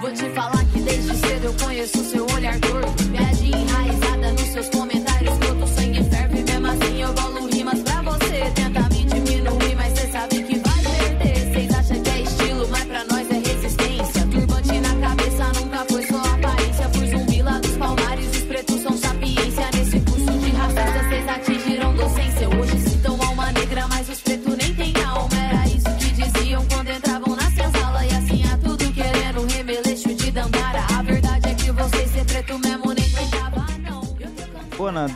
Vou te falar que desde cedo eu conheço seu olhar torto, viagem enraizada nos seus comentários, todo sangue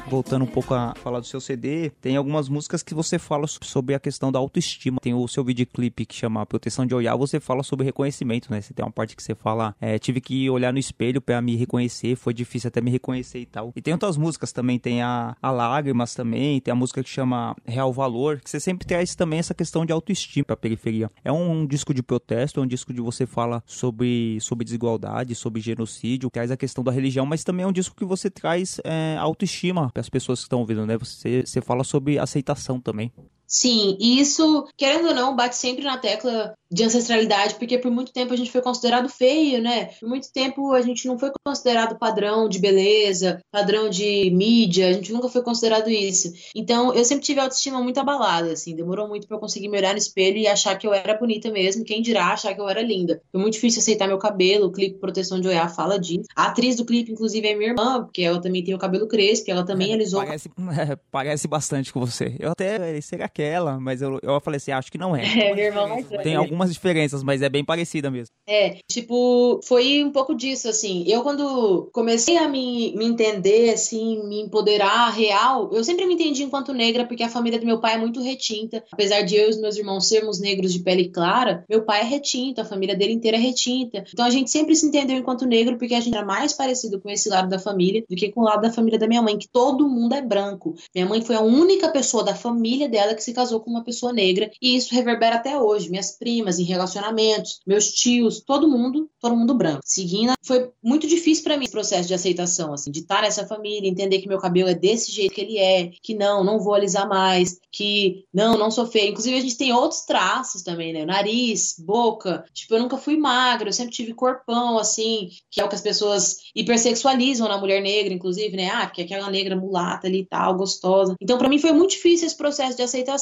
voltando um pouco a falar do seu CD, tem algumas músicas que você fala sobre a questão da autoestima. Tem o seu videoclipe que chama Proteção de Olhar, você fala sobre reconhecimento, né? Você tem uma parte que você fala, é, tive que olhar no espelho para me reconhecer, foi difícil até me reconhecer e tal. E tem outras músicas também, tem a, a Lágrimas também, tem a música que chama Real Valor, que você sempre traz também essa questão de autoestima pra periferia. É um, um disco de protesto, é um disco de você fala sobre, sobre desigualdade, sobre genocídio, traz a questão da religião, mas também é um disco que você traz é, autoestima as pessoas que estão ouvindo, né? Você, você fala sobre aceitação também. Sim, e isso, querendo ou não, bate sempre na tecla de ancestralidade, porque por muito tempo a gente foi considerado feio, né? Por muito tempo a gente não foi considerado padrão de beleza, padrão de mídia, a gente nunca foi considerado isso. Então, eu sempre tive a autoestima muito abalada, assim, demorou muito para eu conseguir me olhar no espelho e achar que eu era bonita mesmo, quem dirá achar que eu era linda. Foi muito difícil aceitar meu cabelo, o clipe Proteção de Olhar fala disso. A atriz do clipe, inclusive, é minha irmã, porque ela também tem o cabelo crespo, ela também é, alisou. Parece, (laughs) parece bastante com você. Eu até, será que é ela? Mas eu, eu falei assim, acho que não é. (laughs) É, minha irmã mais Tem algumas diferenças, mas é bem parecida mesmo. É, tipo, foi um pouco disso, assim. Eu, quando comecei a me, me entender, assim, me empoderar real, eu sempre me entendi enquanto negra, porque a família do meu pai é muito retinta. Apesar de eu e os meus irmãos sermos negros de pele clara, meu pai é retinto, a família dele inteira é retinta. Então a gente sempre se entendeu enquanto negro, porque a gente era mais parecido com esse lado da família do que com o lado da família da minha mãe, que todo mundo é branco. Minha mãe foi a única pessoa da família dela que se casou com uma pessoa negra, e isso reverbera até hoje. Minhas primas em relacionamentos, meus tios, todo mundo, todo mundo branco. Seguindo, foi muito difícil para mim esse processo de aceitação, assim, de estar nessa família, entender que meu cabelo é desse jeito que ele é, que não, não vou alisar mais, que não, não sou feia. Inclusive, a gente tem outros traços também, né? Nariz, boca. Tipo, eu nunca fui magra, eu sempre tive corpão, assim, que é o que as pessoas hipersexualizam na mulher negra, inclusive, né? Ah, porque aquela negra mulata ali e tal, gostosa. Então, para mim foi muito difícil esse processo de aceitação,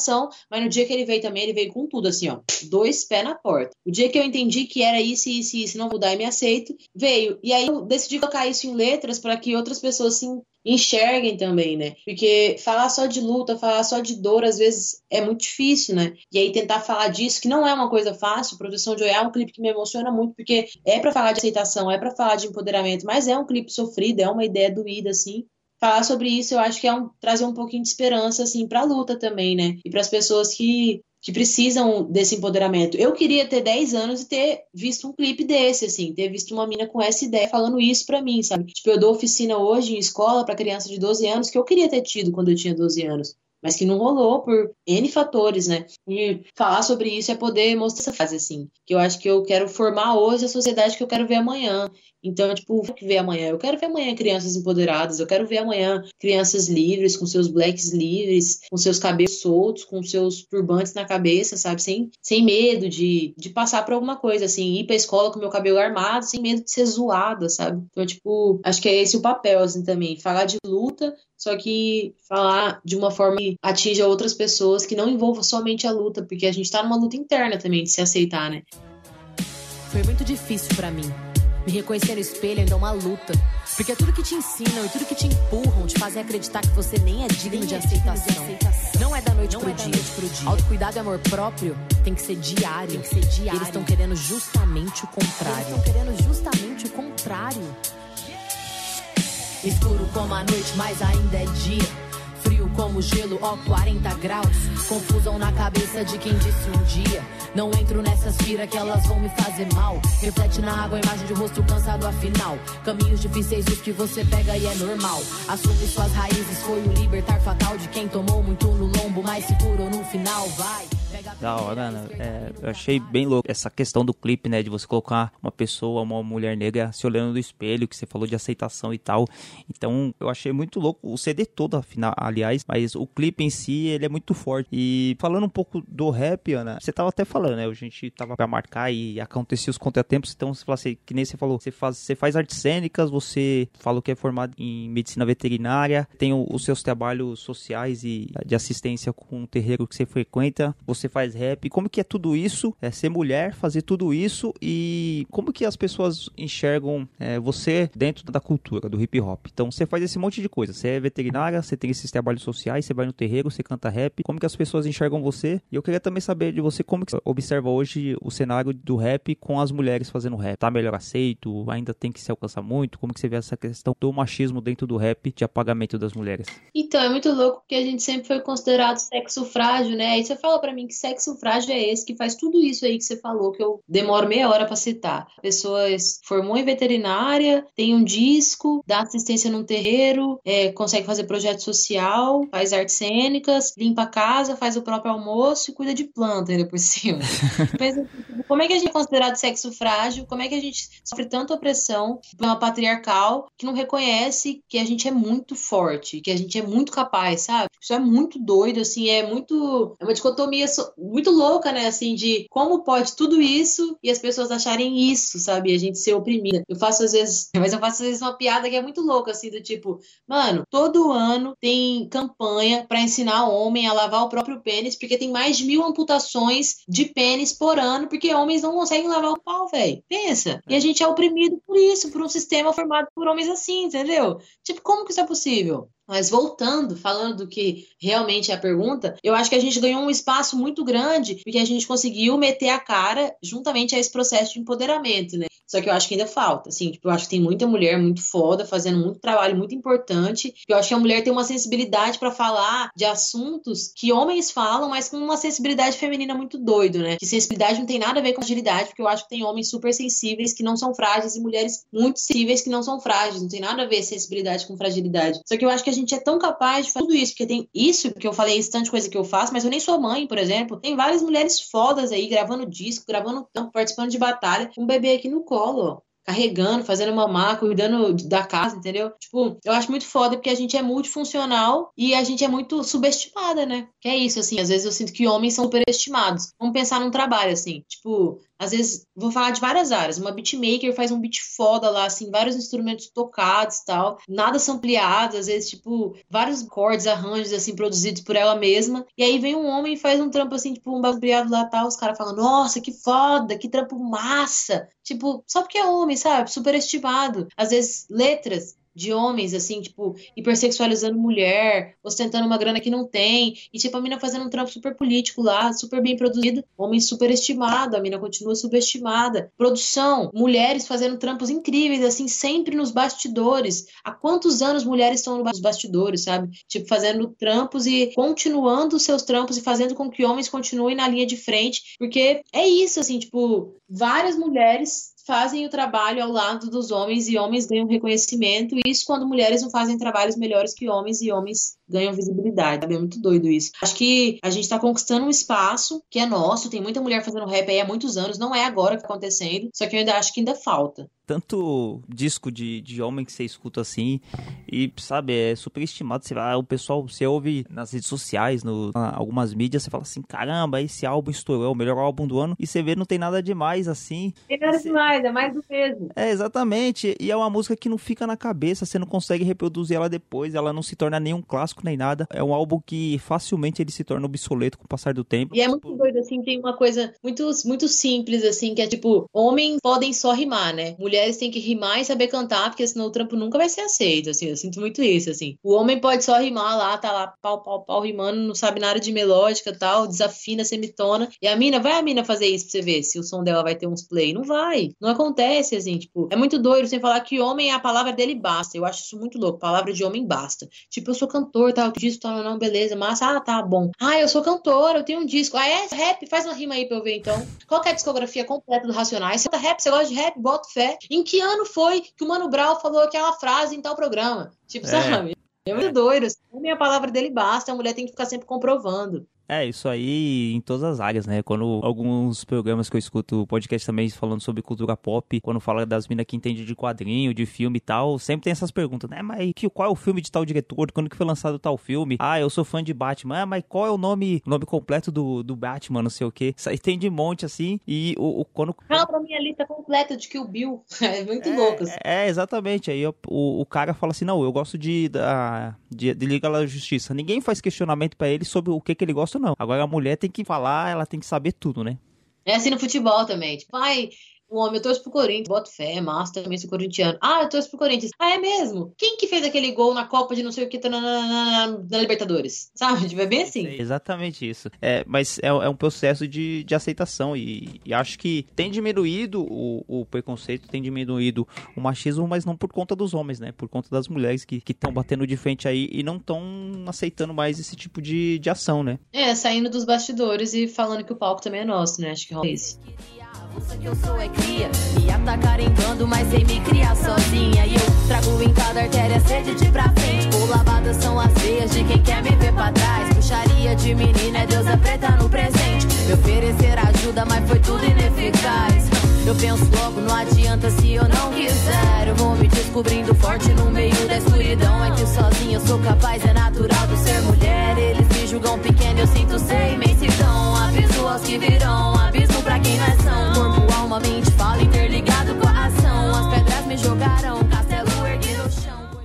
mas no dia que ele veio também, ele veio com tudo, assim, ó, dois pés na porta. O dia que eu entendi que era isso, isso, isso, não mudar e me aceito, veio. E aí eu decidi colocar isso em letras para que outras pessoas se enxerguem também, né? Porque falar só de luta, falar só de dor, às vezes é muito difícil, né? E aí tentar falar disso, que não é uma coisa fácil, Proteção de Olhar é um clipe que me emociona muito, porque é para falar de aceitação, é para falar de empoderamento, mas é um clipe sofrido, é uma ideia doída, assim. Falar sobre isso, eu acho que é um, trazer um pouquinho de esperança, assim, pra luta também, né? E para as pessoas que que precisam desse empoderamento. Eu queria ter 10 anos e ter visto um clipe desse, assim, ter visto uma mina com essa ideia falando isso pra mim, sabe? Tipo, eu dou oficina hoje em escola para criança de 12 anos que eu queria ter tido quando eu tinha 12 anos. Mas que não rolou por N fatores, né? E falar sobre isso é poder mostrar essa fase, assim. Que eu acho que eu quero formar hoje a sociedade que eu quero ver amanhã. Então, tipo, que ver amanhã? Eu quero ver amanhã crianças empoderadas, eu quero ver amanhã crianças livres, com seus blacks livres, com seus cabelos soltos, com seus turbantes na cabeça, sabe? Sem, sem medo de, de passar por alguma coisa, assim, ir pra escola com meu cabelo armado, sem medo de ser zoada, sabe? Então, tipo, acho que é esse o papel, assim, também. Falar de luta, só que falar de uma forma que atinja outras pessoas, que não envolva somente a luta, porque a gente tá numa luta interna também de se aceitar, né? Foi muito difícil para mim me reconhecer no espelho ainda é uma luta. Porque é tudo que te ensinam e tudo que te empurram te fazem acreditar que você nem é digno nem de, é aceitação. de, aceitação. Não é da noite, pro, é dia. Da noite pro dia. Autocuidado e amor próprio tem que ser diário. Tem que ser diário. E eles estão querendo justamente o contrário. Eles estão querendo justamente o contrário. Escuro como a noite, mas ainda é dia como gelo, ó 40 graus. Confusão na cabeça de quem disse um dia. Não entro nessas firas que elas vão me fazer mal. Reflete na água a imagem de rosto cansado afinal. Caminhos difíceis os que você pega e é normal. Assume suas raízes, foi o libertar fatal de quem tomou muito no lombo, mas se curou no final, vai. Da hora, né? É, eu achei bem louco essa questão do clipe, né? De você colocar uma pessoa, uma mulher negra se olhando no espelho, que você falou de aceitação e tal. Então, eu achei muito louco o CD todo, afinal, aliás, mas o clipe em si, ele é muito forte. E falando um pouco do rap, Ana, você tava até falando, né? A gente tava pra marcar e acontecia os contratempos, então você fala assim, que nem você falou, você faz, você faz artes cênicas, você falou que é formado em medicina veterinária, tem os seus trabalhos sociais e de assistência com o terreiro que você frequenta, você você faz rap. Como que é tudo isso? É ser mulher, fazer tudo isso e como que as pessoas enxergam é, você dentro da cultura do hip hop? Então você faz esse monte de coisa. Você é veterinária, você tem esses trabalhos sociais, você vai no terreiro, você canta rap. Como que as pessoas enxergam você? E eu queria também saber de você como que você observa hoje o cenário do rap com as mulheres fazendo rap. Tá melhor aceito? Ainda tem que se alcançar muito? Como que você vê essa questão do machismo dentro do rap de apagamento das mulheres? Então, é muito louco porque a gente sempre foi considerado sexo frágil, né? Aí você fala para mim que sexo frágil é esse que faz tudo isso aí que você falou, que eu demoro meia hora para citar. A pessoa formou em veterinária, tem um disco, dá assistência num terreiro, é, consegue fazer projeto social, faz artes cênicas, limpa a casa, faz o próprio almoço e cuida de planta ainda por (laughs) cima. Como é que a gente é considerado sexo frágil? Como é que a gente sofre tanta opressão pela patriarcal que não reconhece que a gente é muito forte, que a gente é muito capaz, sabe? Isso é muito doido, assim, é muito. É uma dicotomia muito louca, né? Assim, de como pode tudo isso e as pessoas acharem isso, sabe? A gente ser oprimida. Eu faço às vezes, (laughs) mas eu faço às vezes uma piada que é muito louca, assim, do tipo, mano, todo ano tem campanha para ensinar homem a lavar o próprio pênis, porque tem mais de mil amputações de pênis por ano, porque homens não conseguem lavar o pau, velho. Pensa. E a gente é oprimido por isso, por um sistema formado por homens assim, entendeu? Tipo, como que isso é possível? Mas voltando, falando do que realmente é a pergunta, eu acho que a gente ganhou um espaço muito grande porque a gente conseguiu meter a cara juntamente a esse processo de empoderamento, né? Só que eu acho que ainda falta, assim, tipo, eu acho que tem muita mulher muito foda, fazendo muito trabalho muito importante. Eu acho que a mulher tem uma sensibilidade para falar de assuntos que homens falam, mas com uma sensibilidade feminina muito doido, né? Que sensibilidade não tem nada a ver com agilidade, porque eu acho que tem homens super sensíveis que não são frágeis e mulheres muito sensíveis que não são frágeis. Não tem nada a ver sensibilidade com fragilidade. Só que eu acho que a gente é tão capaz de fazer tudo isso, porque tem isso que eu falei, esse tanto de coisa que eu faço, mas eu nem sou mãe, por exemplo. Tem várias mulheres fodas aí gravando disco, gravando campo, participando de batalha, um bebê aqui no colo carregando, fazendo mamar, cuidando da casa, entendeu? Tipo, eu acho muito foda porque a gente é multifuncional e a gente é muito subestimada, né? Que é isso, assim, às vezes eu sinto que homens são superestimados. Vamos pensar num trabalho, assim, tipo, às vezes, vou falar de várias áreas. Uma beatmaker faz um beat foda lá, assim, vários instrumentos tocados tal, nada ampliado, às vezes, tipo, vários cordes, arranjos, assim, produzidos por ela mesma. E aí vem um homem e faz um trampo, assim, tipo, um bagulhado lá tal, os caras falam, nossa, que foda, que trampo massa. Tipo, só porque é homem, sabe? Superestimado. Às vezes, letras de homens, assim, tipo, hipersexualizando mulher, ostentando uma grana que não tem, e tipo, a mina fazendo um trampo super político lá, super bem produzido, homem superestimado, a mina continua subestimada. Produção, mulheres fazendo trampos incríveis, assim, sempre nos bastidores. Há quantos anos mulheres estão nos bastidores, sabe? Tipo, fazendo trampos e continuando seus trampos e fazendo com que homens continuem na linha de frente, porque é isso, assim, tipo, várias mulheres fazem o trabalho ao lado dos homens e homens ganham reconhecimento. Isso quando mulheres não fazem trabalhos melhores que homens e homens ganham visibilidade. É muito doido isso. Acho que a gente está conquistando um espaço que é nosso. Tem muita mulher fazendo rap aí há muitos anos. Não é agora que está acontecendo. Só que eu ainda acho que ainda falta tanto disco de, de homem que você escuta assim e, sabe, é super estimado. Você vai, o pessoal, você ouve nas redes sociais, no, algumas mídias, você fala assim, caramba, esse álbum estourou, é o melhor álbum do ano. E você vê, não tem nada demais assim. Tem nada demais, é mais do mesmo. É, exatamente. E é uma música que não fica na cabeça, você não consegue reproduzir ela depois, ela não se torna nenhum clássico nem nada. É um álbum que facilmente ele se torna obsoleto com o passar do tempo. E é muito doido, assim, tem uma coisa muito, muito simples, assim, que é tipo, homens podem só rimar, né? Mulher mulheres têm que rimar e saber cantar, porque senão o trampo nunca vai ser aceito, assim, eu sinto muito isso, assim. O homem pode só rimar lá, tá lá, pau, pau, pau, rimando, não sabe nada de melódica tal, desafina, semitona, e a mina, vai a mina fazer isso pra você ver se o som dela vai ter uns play. Não vai, não acontece, assim, tipo, é muito doido sem falar que homem, a palavra dele basta, eu acho isso muito louco, palavra de homem basta. Tipo, eu sou cantor, tal, disco, tal, não, beleza, massa, ah, tá, bom. Ah, eu sou cantor, eu tenho um disco, ah, é rap, faz uma rima aí pra eu ver, então. Qual é a discografia completa do Racionais? Você tá rap, você gosta de rap, bota fé. Em que ano foi que o Mano Brown falou aquela frase em tal programa? Tipo, é. sabe? É muito doido. Assim. A minha palavra dele basta, a mulher tem que ficar sempre comprovando. É, isso aí em todas as áreas, né? Quando alguns programas que eu escuto, podcast também falando sobre cultura pop, quando fala das minas que entendem de quadrinho, de filme e tal, sempre tem essas perguntas, né? Mas que, qual é o filme de tal diretor? Quando que foi lançado tal filme? Ah, eu sou fã de Batman. Ah, mas qual é o nome, nome completo do, do Batman, não sei o quê? Isso aí tem de monte, assim, e o, o quando... Fala pra minha lista completa de que o Bill (laughs) é muito é, louco. Assim. É, exatamente. Aí o, o cara fala assim, não, eu gosto de, da, de, de Liga da Justiça. Ninguém faz questionamento para ele sobre o que que ele gosta isso não. Agora a mulher tem que falar, ela tem que saber tudo, né? É assim no futebol também. Tipo, ai, o homem, eu torço pro Corinthians, boto fé, é massa, também sou corintiano. Ah, eu torço pro Corinthians. Ah, é mesmo? Quem que fez aquele gol na Copa de não sei o que, na Libertadores? (laughs) Sabe? Tipo, é bem assim. É exatamente isso. É, mas é, é um processo de, de aceitação e, e acho que tem diminuído o, o preconceito, tem diminuído o machismo, mas não por conta dos homens, né? Por conta das mulheres que estão batendo de frente aí e não estão aceitando mais esse tipo de, de ação, né? É, saindo dos bastidores e falando que o palco também é nosso, né? Acho que rola isso. Avulsa que eu sou é cria Me atacar em bando, mas sem me criar sozinha E eu trago em cada artéria sede de pra frente Por lavadas são as veias de quem quer me ver pra trás Puxaria de menina, é deusa preta no presente Me oferecer ajuda, mas foi tudo ineficaz eu penso logo, não adianta se eu não quiser. Eu vou me descobrindo forte no meio da escuridão. É que sozinha eu sou capaz, é natural do ser mulher. Eles me julgam pequeno, eu sinto ser imensidão. Aviso aos que virão, abismo pra quem não é são. Corpo, alma, mente, fala interligado com a ação. As pedras me jogaram,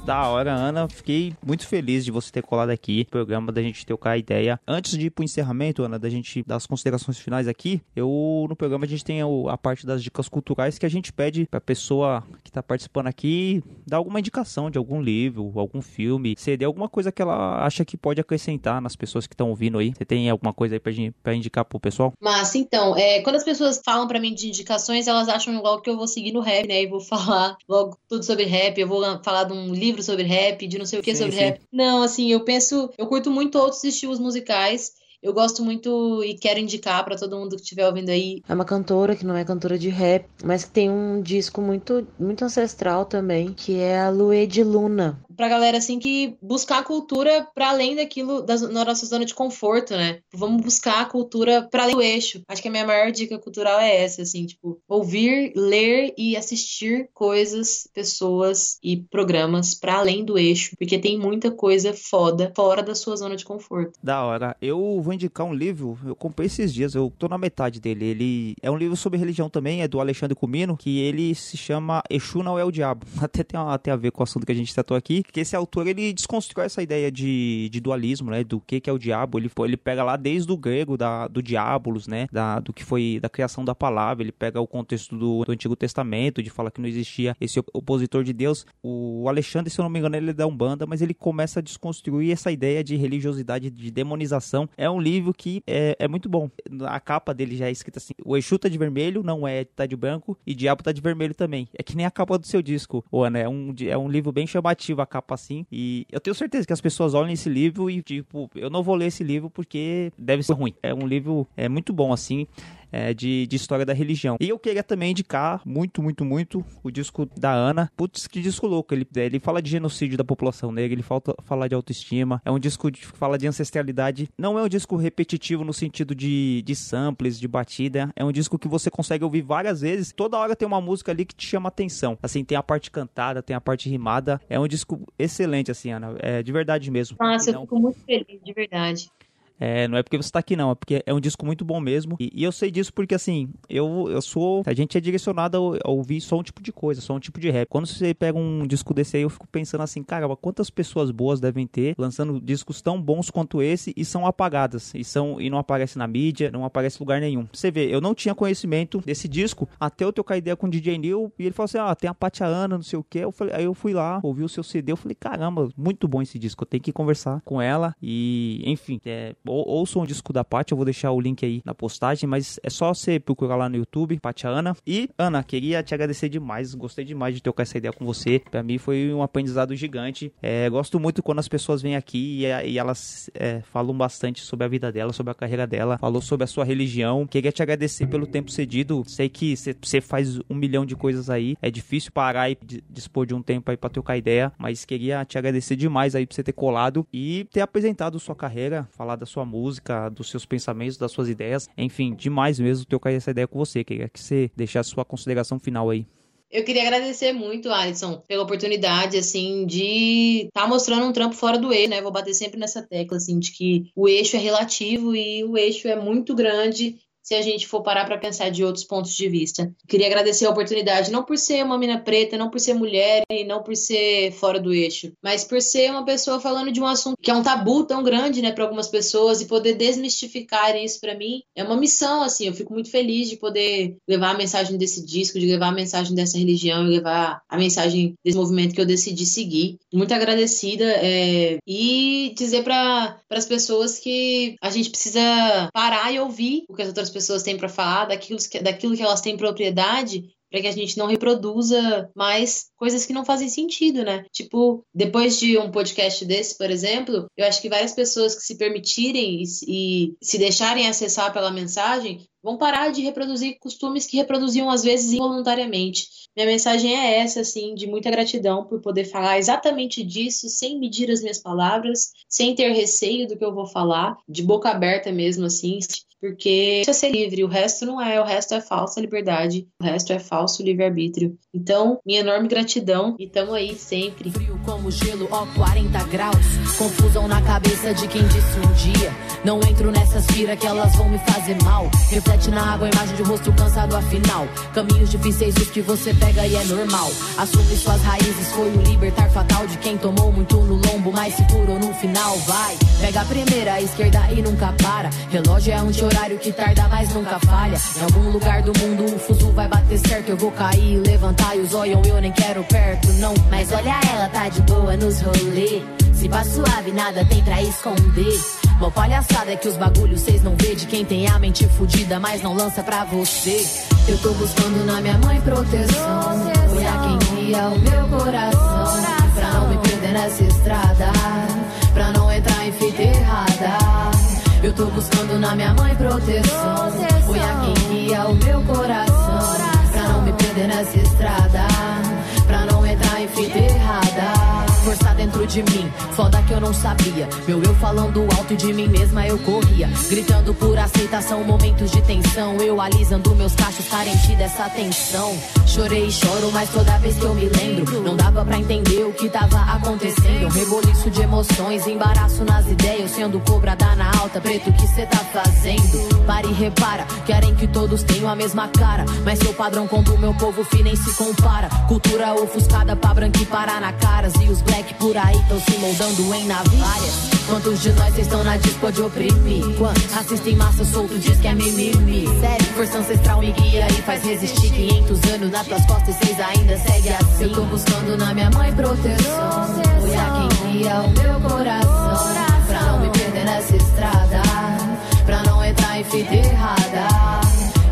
Da hora, Ana. Fiquei muito feliz de você ter colado aqui. Programa da gente trocar ideia. Antes de ir pro encerramento, Ana, da gente das considerações finais aqui, eu no programa a gente tem a parte das dicas culturais que a gente pede pra pessoa que tá participando aqui dar alguma indicação de algum livro, algum filme, CD, alguma coisa que ela acha que pode acrescentar nas pessoas que estão ouvindo aí. Você tem alguma coisa aí pra, gen- pra indicar pro pessoal? Mas então, é, quando as pessoas falam pra mim de indicações, elas acham logo que eu vou seguir no rap, né? E vou (laughs) falar logo tudo sobre rap, eu vou falar de um livro sobre rap, de não sei o que Sim, sobre sim. rap. Não, assim, eu penso, eu curto muito outros estilos musicais. Eu gosto muito e quero indicar pra todo mundo que estiver ouvindo aí. É uma cantora que não é cantora de rap, mas que tem um disco muito, muito ancestral também, que é a Luê de Luna. Pra galera assim que buscar a cultura pra além daquilo da nossa zona de conforto, né? Vamos buscar a cultura pra além do eixo. Acho que a minha maior dica cultural é essa, assim, tipo, ouvir, ler e assistir coisas, pessoas e programas pra além do eixo, porque tem muita coisa foda fora da sua zona de conforto. Da hora. Eu vou indicar um livro, eu comprei esses dias, eu tô na metade dele. Ele é um livro sobre religião também, é do Alexandre Comino, que ele se chama Exu não é o diabo. (laughs) Até tem, a- tem a ver com o assunto que a gente tratou aqui, que esse autor ele desconstrói essa ideia de, de dualismo, né, do que que é o diabo. Ele, ele pega lá desde o grego, da, do diabolos, né, da, do que foi da criação da palavra, ele pega o contexto do, do Antigo Testamento, de falar que não existia esse op- opositor de Deus. O Alexandre, se eu não me engano, ele é da Umbanda, mas ele começa a desconstruir essa ideia de religiosidade, de demonização. É um livro que é, é muito bom. A capa dele já é escrita assim: o Exu tá de vermelho, não é, tá de branco, e Diabo tá de vermelho também. É que nem a capa do seu disco, Ana. É um, é um livro bem chamativo a capa assim. E eu tenho certeza que as pessoas olham esse livro e, tipo, eu não vou ler esse livro porque deve ser ruim. É um livro é muito bom, assim é, de, de história da religião. E eu queria também indicar muito, muito, muito o disco da Ana. Putz, que disco louco. Ele, ele fala de genocídio da população negra, ele falta, fala de autoestima. É um disco que fala de ancestralidade. Não é um disco repetitivo no sentido de, de samples, de batida. É um disco que você consegue ouvir várias vezes. Toda hora tem uma música ali que te chama atenção. Assim, tem a parte cantada, tem a parte rimada. É um disco excelente, assim, Ana. É de verdade mesmo. Nossa, eu Não- fico muito feliz, de verdade. É, não é porque você tá aqui, não. É porque é um disco muito bom mesmo. E, e eu sei disso porque, assim, eu, eu sou. A gente é direcionado a, a ouvir só um tipo de coisa, só um tipo de rap. Quando você pega um disco desse aí, eu fico pensando assim, caramba, quantas pessoas boas devem ter lançando discos tão bons quanto esse e são apagadas. E, são, e não aparece na mídia, não aparece lugar nenhum. Você vê, eu não tinha conhecimento desse disco até eu trocar ideia com o DJ Neil. E ele falou assim: ah, tem a Patia Ana, não sei o que. Eu falei, aí eu fui lá, ouvi o seu CD. Eu falei, caramba, muito bom esse disco. Eu tenho que conversar com ela. E, enfim, é, ou, ouça um disco da Paty, eu vou deixar o link aí na postagem, mas é só você procurar lá no YouTube, Paty Ana. E, Ana, queria te agradecer demais, gostei demais de trocar essa ideia com você. Pra mim foi um aprendizado gigante. É, gosto muito quando as pessoas vêm aqui e, e elas é, falam bastante sobre a vida dela, sobre a carreira dela, falou sobre a sua religião. Queria te agradecer pelo tempo cedido. Sei que você faz um milhão de coisas aí, é difícil parar e di- dispor de um tempo aí pra trocar ideia, mas queria te agradecer demais aí por você ter colado e ter apresentado sua carreira, falar da sua música, dos seus pensamentos, das suas ideias. Enfim, demais mesmo trocar essa ideia com você. Queria que você deixasse sua consideração final aí. Eu queria agradecer muito, Alisson, pela oportunidade, assim, de estar mostrando um trampo fora do eixo, né? Vou bater sempre nessa tecla, assim, de que o eixo é relativo e o eixo é muito grande se a gente for parar para pensar de outros pontos de vista. Queria agradecer a oportunidade, não por ser uma mina preta, não por ser mulher e não por ser fora do eixo, mas por ser uma pessoa falando de um assunto que é um tabu tão grande, né, para algumas pessoas e poder desmistificar isso para mim é uma missão, assim. Eu fico muito feliz de poder levar a mensagem desse disco, de levar a mensagem dessa religião levar a mensagem desse movimento que eu decidi seguir. Muito agradecida é, e dizer para as pessoas que a gente precisa parar e ouvir o que as outras pessoas têm para falar, daquilo que, daquilo que elas têm propriedade para que a gente não reproduza mais coisas que não fazem sentido, né? Tipo, depois de um podcast desse, por exemplo, eu acho que várias pessoas que se permitirem e, se deixarem acessar pela mensagem vão parar de reproduzir costumes que reproduziam às vezes involuntariamente. Minha mensagem é essa, assim, de muita gratidão por poder falar exatamente disso, sem medir as minhas palavras, sem ter receio do que eu vou falar, de boca aberta mesmo, assim, porque é ser livre, o resto não é, o resto é falsa liberdade, o resto é falso livre-arbítrio. Então, minha enorme gratidão e tamo aí sempre. Frio como gelo, ó 40 graus, confusão na cabeça de quem disse um dia, não entro nessas firas que elas vão me fazer mal. Reflete na água imagem de rosto cansado afinal, caminhos difíceis os que você pega e é normal. Assume suas raízes, foi o libertar fatal de quem tomou muito no lombo, mas se curou no final, vai. Pega a primeira, a esquerda e nunca para, relógio é um tio horário que tarda, mas nunca falha. Em algum lugar do mundo o fuso vai bater certo. Eu vou cair, levantar e os olhos eu nem quero perto, não. Mas olha ela, tá de boa nos rolê. Se passa suave, nada tem pra esconder. Mó palhaçada é que os bagulhos cês não vê de quem tem a mente fudida, mas não lança pra você. Eu tô buscando na minha mãe proteção. Olhar quem guia o meu coração. Pra não me perder nessa estrada. Eu tô buscando na minha mãe proteção. Foi a quem guia o meu coração. Pra não me perder nessa estrada. De mim. Foda que eu não sabia. Meu eu falando alto de mim mesma eu corria. Gritando por aceitação, momentos de tensão. Eu alisando meus cachos, carente dessa tensão. Chorei e choro, mas toda vez que eu me lembro, não dava pra entender o que tava acontecendo. Um reboliço de emoções, embaraço nas ideias. Sendo cobrada na alta, preto, que cê tá fazendo? Pare e repara, querem que todos tenham a mesma cara. Mas seu padrão com o meu povo fino nem se compara. Cultura ofuscada pra branco e parar na caras. E os black por aí estão se moldando em navalhas. Quantos de nós estão na disco de oprimir? Assistem massa solto, diz que é mimimi? Sério, força ancestral me guia e faz resistir 500 anos nas tuas costas e cês ainda segue assim. Eu tô buscando na minha mãe proteção. Olhar quem guia o meu coração. Pra não me perder nessa estrada. Pra não entrar em fita errada.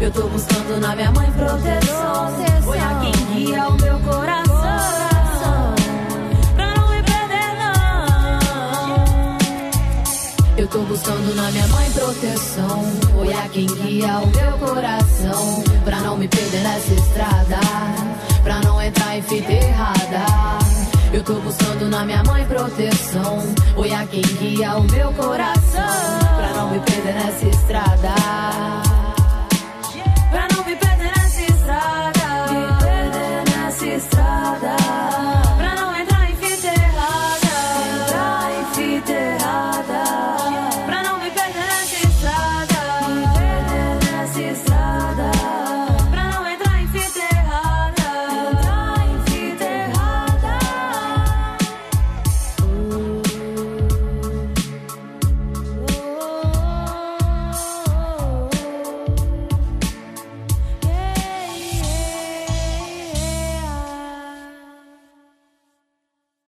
Eu tô buscando na minha mãe proteção. Olhar quem guia o meu coração. Tô buscando na minha mãe proteção. Olhar quem guia o meu coração. Pra não me perder nessa estrada. Pra não entrar em fita errada. Eu tô buscando na minha mãe proteção. Olhar quem guia o meu coração. Pra não me perder nessa estrada.